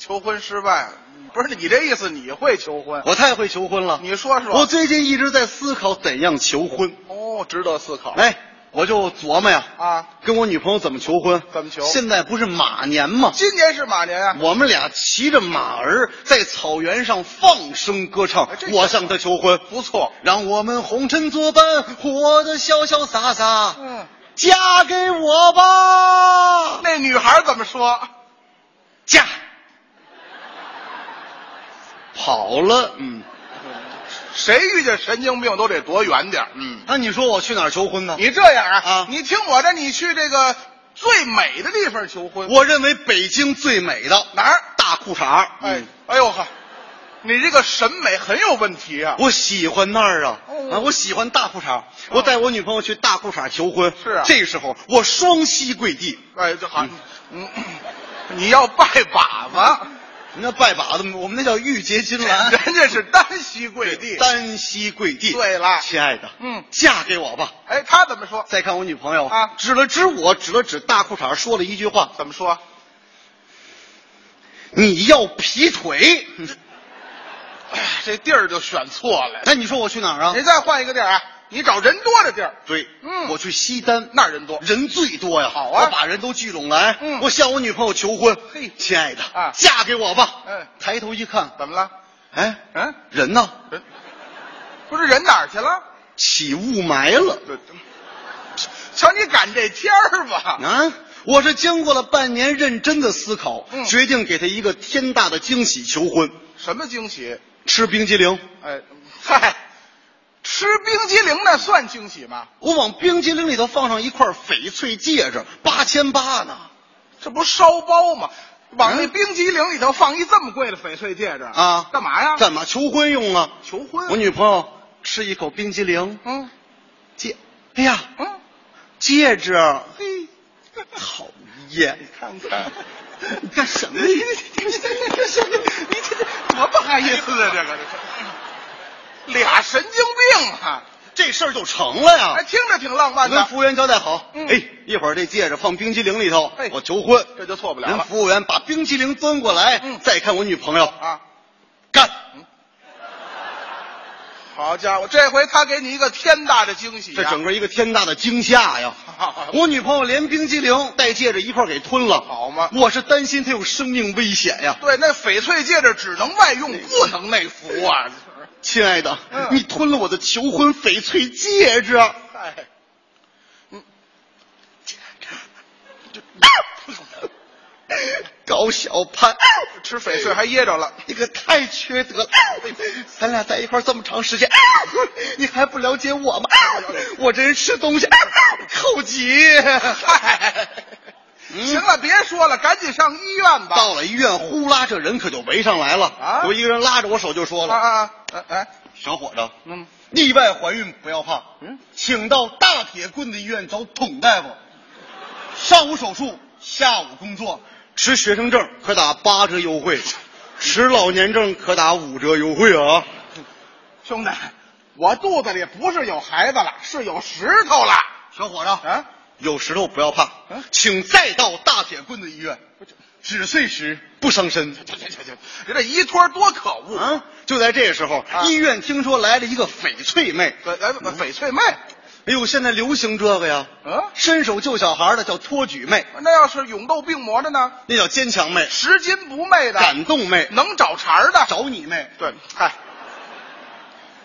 求婚失败，不是你这意思，你会求婚？我太会求婚了。你说说。我最近一直在思考怎样求婚。哦，值得思考。哎，我就琢磨呀，啊，跟我女朋友怎么求婚？怎么求现在不是马年吗？今年是马年啊。我们俩骑着马儿在草原上放声歌唱哎这，我向她求婚。不错。让我们红尘作伴，活得潇潇洒洒。嗯，嫁给我吧，那女孩怎么说？嫁。跑了，嗯，谁遇见神经病都得躲远点儿嗯，那你说我去哪儿求婚呢？你这样啊，啊你听我的，你去这个最美的地方求婚。我认为北京最美的哪儿？大裤衩儿。哎嗯，哎呦呵，你这个审美很有问题啊。我喜欢那儿啊哦啊！我喜欢大裤衩儿，我带我女朋友去大裤衩儿求婚。是啊这时候我双膝跪地，哎，这好，嗯，你要拜把子。人家拜把子，我们那叫玉洁金兰，[laughs] 人家是单膝跪地。单膝跪地。对了亲爱的，嗯嫁给我吧。哎，他怎么说？再看我女朋友啊指了指我，指了指大裤衩，说了一句话怎么说？：“你要劈腿。[laughs] 哎，这地儿就选错了”。那你说我去哪儿啊你？再换一个地儿啊，你找人多的地儿。对，嗯我去西单，那儿人多。人最多呀。好啊我把人都聚拢来，嗯我向我女朋友求婚。嘿亲爱的啊嫁给我吧。嗯抬头一看，怎么了？哎，嗯，人呢？人不是人哪儿去了？起雾霾了。对，瞧你赶这天儿吧。啊！我是经过了半年认真的思考，嗯决定给他一个天大的惊喜求婚，什么惊喜？吃冰激凌。哎，嗨，吃冰激凌那算惊喜吗？我往冰激凌里头放上一块翡翠戒指，八千八呢。这不烧包吗？往那嗯冰激凌里头放一这么贵的翡翠戒指啊干嘛呀？干嘛求婚用啊？求婚。我女朋友吃一口冰激凌，嗯戒，哎呀，嗯，戒指，嘿，[laughs] 讨厌！你看看。[laughs] 你干什么？你你这你这多不好意思啊！这个俩神经病啊！这事儿就成了呀哎，！听着挺浪漫的，跟服务员交代好，嗯哎，一会儿这戒指放冰激凌里头哎，我求婚。这就错不了了人服务员把冰激凌端过来，嗯再看我女朋友，啊！干！好家伙，这回他给你一个天大的惊喜、啊！这整个一个天大的惊吓呀！[laughs] 我女朋友连冰激凌带戒指一块给吞了，好吗我是担心她有生命危险呀。对，那翡翠戒指只能外用，不能内服啊！[laughs] 亲爱的，嗯你吞了我的求婚翡翠戒指，哎，[laughs] 高小攀，吃翡翠还噎着了。你可太缺德了！咱俩在一块儿这么长时间，[laughs] 你还不了解我吗？我这人吃东西 [laughs] 口急。嗨，行了，别说了，赶紧上医院吧。到了医院，呼啦，这人可就围上来了。啊有一个人拉着我手就说了啊！哎哎，：“小伙子，嗯，意外怀孕不要怕，嗯，请到大铁棍子医院找董大夫。上午手术，下午工作，持学生证可打八折优惠，持老年证可打五折优惠啊！兄弟，我肚子里不是有孩子了，是有石头了。小伙子，啊，有石头不要怕，嗯？请再到大铁棍子医院，只碎石不伤身。行行行，人这一托多可恶！啊！就在这时候，啊医院听说来了一个翡翠妹。对，哎，翡翠妹，哎呦，现在流行这个呀，嗯，伸手救小孩的叫托举妹，那要是勇斗病魔的呢？那叫坚强妹，拾金不昧的，感动妹，能找茬儿的。找你妹。对，嗨，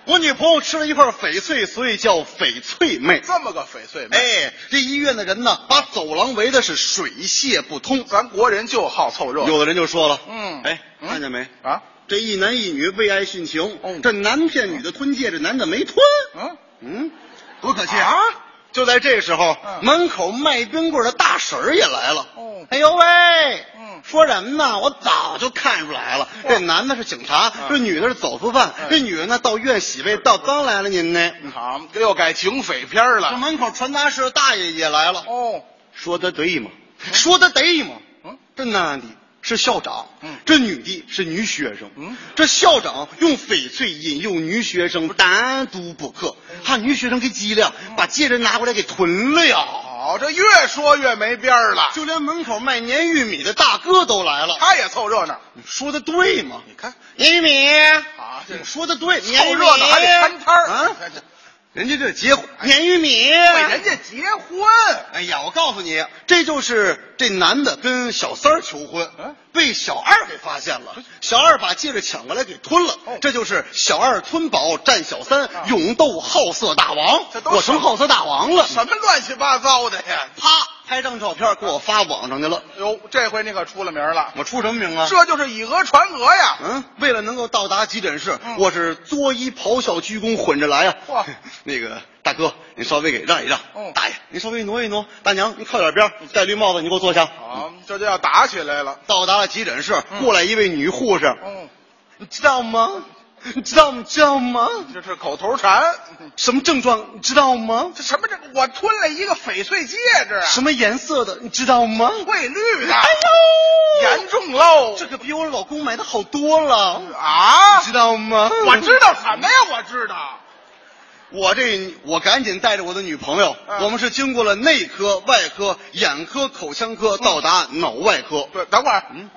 我女朋友吃了一块翡翠，所以叫翡翠妹。这么个翡翠妹，哎，这医院的人呢，把走廊围的是水泄不通。咱国人就好凑热闹。有的人就说了，嗯哎，嗯看见没？啊，这一男一女为爱殉情，哦这男骗女的吞戒指，男的没吞。嗯，嗯，多可惜啊！就在这时候，嗯门口卖冰棍的大婶儿也来了。哦哎呦喂，嗯说什么呢？我早就看出来了，这男的是警察，这女的是走私犯，嗯。这女的呢到医院洗胃，到刚来了您呢。好，这又改警匪片了。这了。门口传达室的大爷也来了，哦，说的对吗？说的对吗？嗯，这男的是校长，嗯。这女的是女学生，嗯，这校长用翡翠引诱女学生单独补课，嗯。怕女学生给激了，把戒指拿过来给吞了呀。啊，好，这越说越没边儿了。就连门口卖粘玉米的大哥都来了。他也凑热闹。你说的对吗？你看，粘玉米，啊，这你说的对，凑热闹还得摊摊儿啊！人家这结婚粘玉米，人家结婚。哎呀，我告诉你，这就是这男的跟小三儿求婚，嗯被小二给发现了。小二把戒指抢过来给吞了，哦这就是小二吞宝占小三，勇斗好色大王我成好色大王了。什么乱七八糟的呀？啪，拍张照片给我发网上去了。哟，这回你可出了名了，我出什么名啊？这就是以讹传讹呀！嗯，为了能够到达急诊室，嗯我是作揖咆哮鞠躬混着来呀、嚯 [laughs] 那个大哥，您稍微给让一让。嗯大爷，您稍微挪一挪。大娘，您靠点边儿，戴绿帽子，你给我坐下。啊，这就要打起来了。到达了急诊室，过来一位女护士，嗯，你知道吗？你 [laughs] 知道吗？知道吗？这是口头禅。什么症状？你知道吗？这什么这？我吞了一个翡翠戒指啊，什么颜色的？你知道吗？翠绿的。哎呦，严重喽！这可比我老公买的好多了，啊你，知道吗？我知道什么呀？我知道。我这我赶紧带着我的女朋友，嗯我们是经过了内科、外科、眼科、口腔科，到达脑外科。对，等会儿，嗯，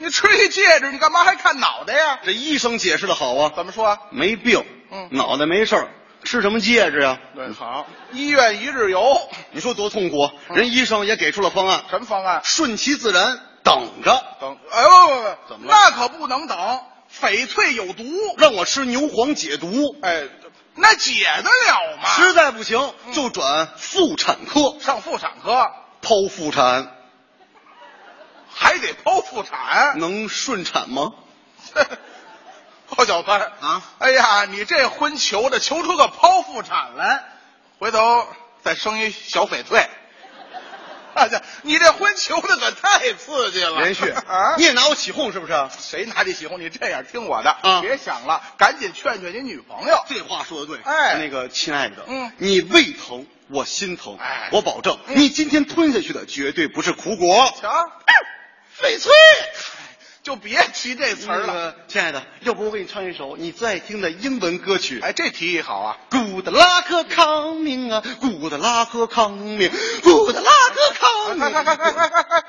你吃一戒指，你干嘛还看脑袋呀？这医生解释的好啊，怎么说啊？没病，嗯脑袋没事儿，吃什么戒指呀？对，好，医院一日游，你说多痛苦啊！人医生也给出了方案，什么方案？顺其自然，等着，等，哎呦，不不不怎么了那可不能等，翡翠有毒。让我吃牛黄解毒。哎，那解得了吗？实在不行就转妇产科，上妇产科剖腹产还得剖腹产。能顺产吗？[laughs] 包小三啊！哎呀，你这婚求的，求出个剖腹产来，回头再生一小翡翠。[laughs] 大家，你这婚求的可太刺激了！连续 [laughs] 啊！你也拿我起哄是不是？谁拿你起哄？你这样听我的啊别想了，赶紧劝劝你女朋友。这话说的对，哎那个亲爱的，嗯你胃疼，我心疼，哎我保证，嗯你今天吞下去的绝对不是苦果，瞧，[laughs] 翡翠。[laughs] 就别提这词儿了。那个亲爱的，要不我给你唱一首你最爱听的英文歌曲？哎，这提议好啊！Good luck coming 啊，Good luck coming，Good luck 哎哎哎哎 coming，哎哎哎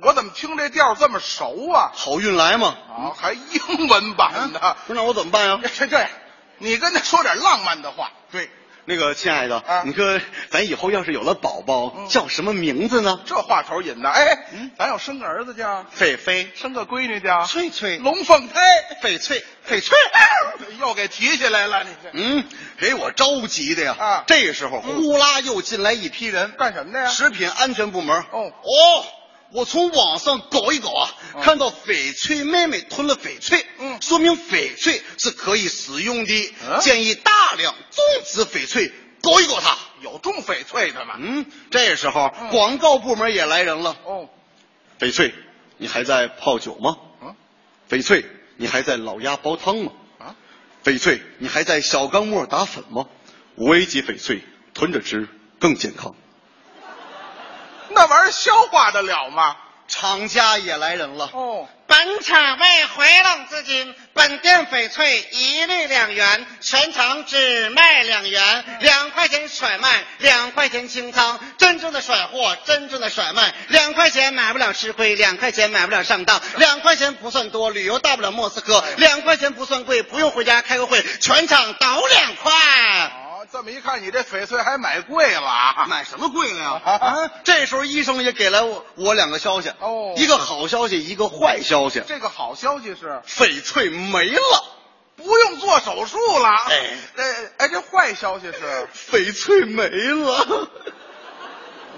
我怎么听这调这么熟啊？好运来嘛。啊，还英文版的。不是那我怎么办呀？这这样，你跟他说点浪漫的话。对，那个亲爱的，啊。你说咱以后要是有了宝宝，嗯。叫什么名字呢？这话头引的，哎，嗯。咱要生个儿子叫，狒狒、生个闺女叫翠翠、龙凤胎，翡翠、翡翠。又给提起来了，你这。嗯，给我着急的呀！啊。这时候呼啦又进来一批人，干什么的呀？食品安全部门。哦。哦，我从网上搞一搞啊，哦看到翡翠妹妹吞了翡翠，嗯说明翡翠是可以使用的，嗯建议大量种植翡翠，搞一搞它。有种翡翠的吗？嗯，这时候嗯广告部门也来人了。哦，翡翠，你还在泡酒吗？嗯翡翠，你还在老鸭煲汤吗？啊，翡翠，你还在小钢沫打粉吗？五 A 级翡翠，吞着吃更健康。那玩意儿消化得了吗？厂家也来人了。哦，本场为回笼资金，本店翡翠一律两元，全场只卖两元，两块钱甩卖，两块钱清仓，真正的甩货，真正的甩卖，两块钱买不了吃亏，两块钱买不了上当，两块钱不算多，旅游到不了莫斯科，两块钱不算贵，不用回家开个会，全场倒两块。哦，这么一看，你这翡翠还买贵了啊？[laughs] 买什么贵了呀？[laughs] 啊啊！这时候医生也给了我我两个消息，哦一个好消息，一个坏消息。这个好消息是翡翠没了，不用做手术了。哎哎哎，这坏消息是，[laughs] 翡翠没了。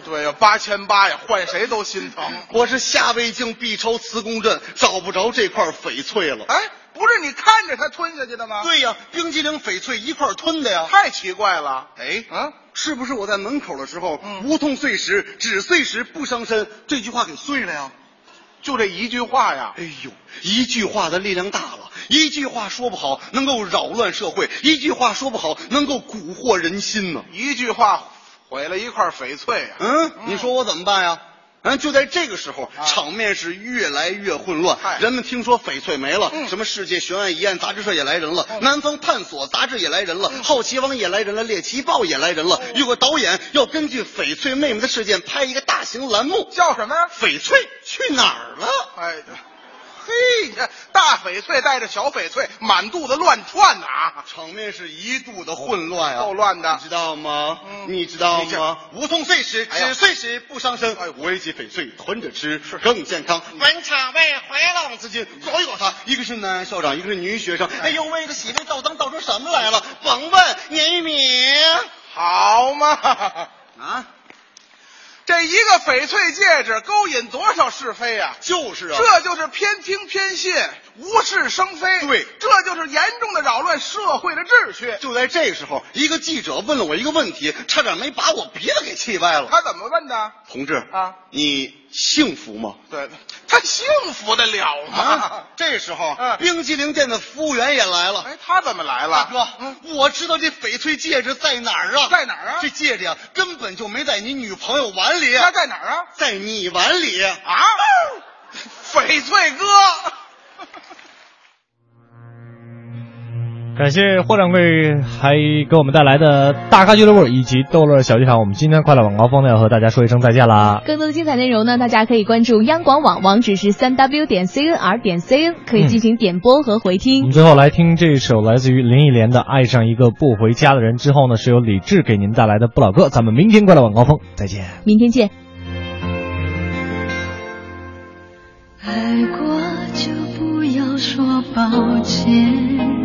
对呀，八千八呀，换谁都心疼。我是下胃镜 B 超磁共振，找不着这块翡翠了。哎，不是你看着他吞下去的吗？，对呀，冰激凌、翡翠一块吞的呀。太奇怪了。哎，啊，是不是我在门口的时候，嗯无痛碎石，只碎石不伤身，这句话给碎了呀？就这一句话呀。哎呦，一句话的力量大了，一句话说不好能够扰乱社会，一句话说不好能够蛊惑人心呢。一句话毁了一块翡翠呀、嗯，你说我怎么办呀？嗯，就在这个时候，场面是越来越混乱。人们听说翡翠没了，什么世界悬案疑案杂志社也来人了，南方探索杂志也来人了，好奇网也来人了，猎奇报也来人了。有个导演要根据翡翠妹妹的事件拍一个大型栏目，叫什么呀？翡翠去哪儿了？哎，嘿，这大翡翠带着小翡翠满肚子乱窜呐、啊，场面是一肚的混乱啊，够乱的，你知道吗？你知道吗？梧桐碎时，哎呀。只碎石不伤身，五 A 级翡翠囤着吃更健康。本场为回浪资金搞一搞他，一个是男校长，一个是女学生。哎。呦喂，这喜味倒灯倒出什么来了？甭问，年玉米。好嘛，啊，这一个翡翠戒指勾引多少是非啊、就是啊，这就是偏听偏信，无事生非。对，这就是严重的扰乱社会的秩序。就在这时候，一个记者问了我一个问题，差点没把我鼻子给气歪了。他怎么问的？同志啊，你幸福吗？对，他幸福得了吗？啊，这时候，冰激凌店的服务员也来了。哎，他怎么来了大了？哥，我知道这翡翠戒指在哪儿啊？在哪儿啊？这戒指啊，根本就没在你女朋友碗里。他在哪儿啊？在你碗里啊！翡翠哥。感谢霍掌柜还给我们带来的大咖俱乐部以及逗乐小剧场。我们今天快乐晚高峰呢要和大家说一声再见啦。更多的精彩内容呢，大家可以关注央广网，网址是三 w 点 cnr 点 cn，可以进行点播和回听我听。们最后来听这首来自于林忆莲的《爱上一个不回家的人》，之后呢是由李志给您带来的《不老歌》。咱们明天快乐晚高峰再见。明天见。爱过就不要说抱歉，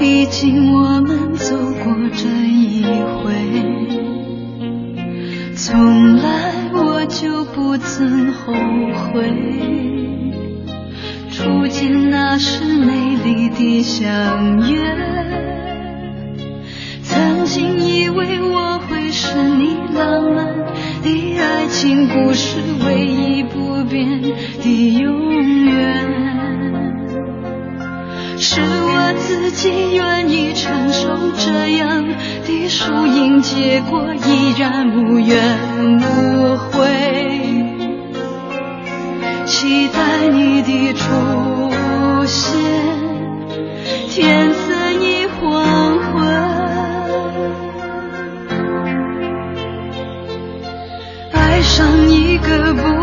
毕竟我们走过这一回，从来我就不曾后悔。初见那时美丽的相约，曾经以为我会是你浪漫的爱情故事唯一不变的永远。是我自己愿意承受这样的输赢结果依然无怨无悔。期待你的出现天色已黄昏爱上一个不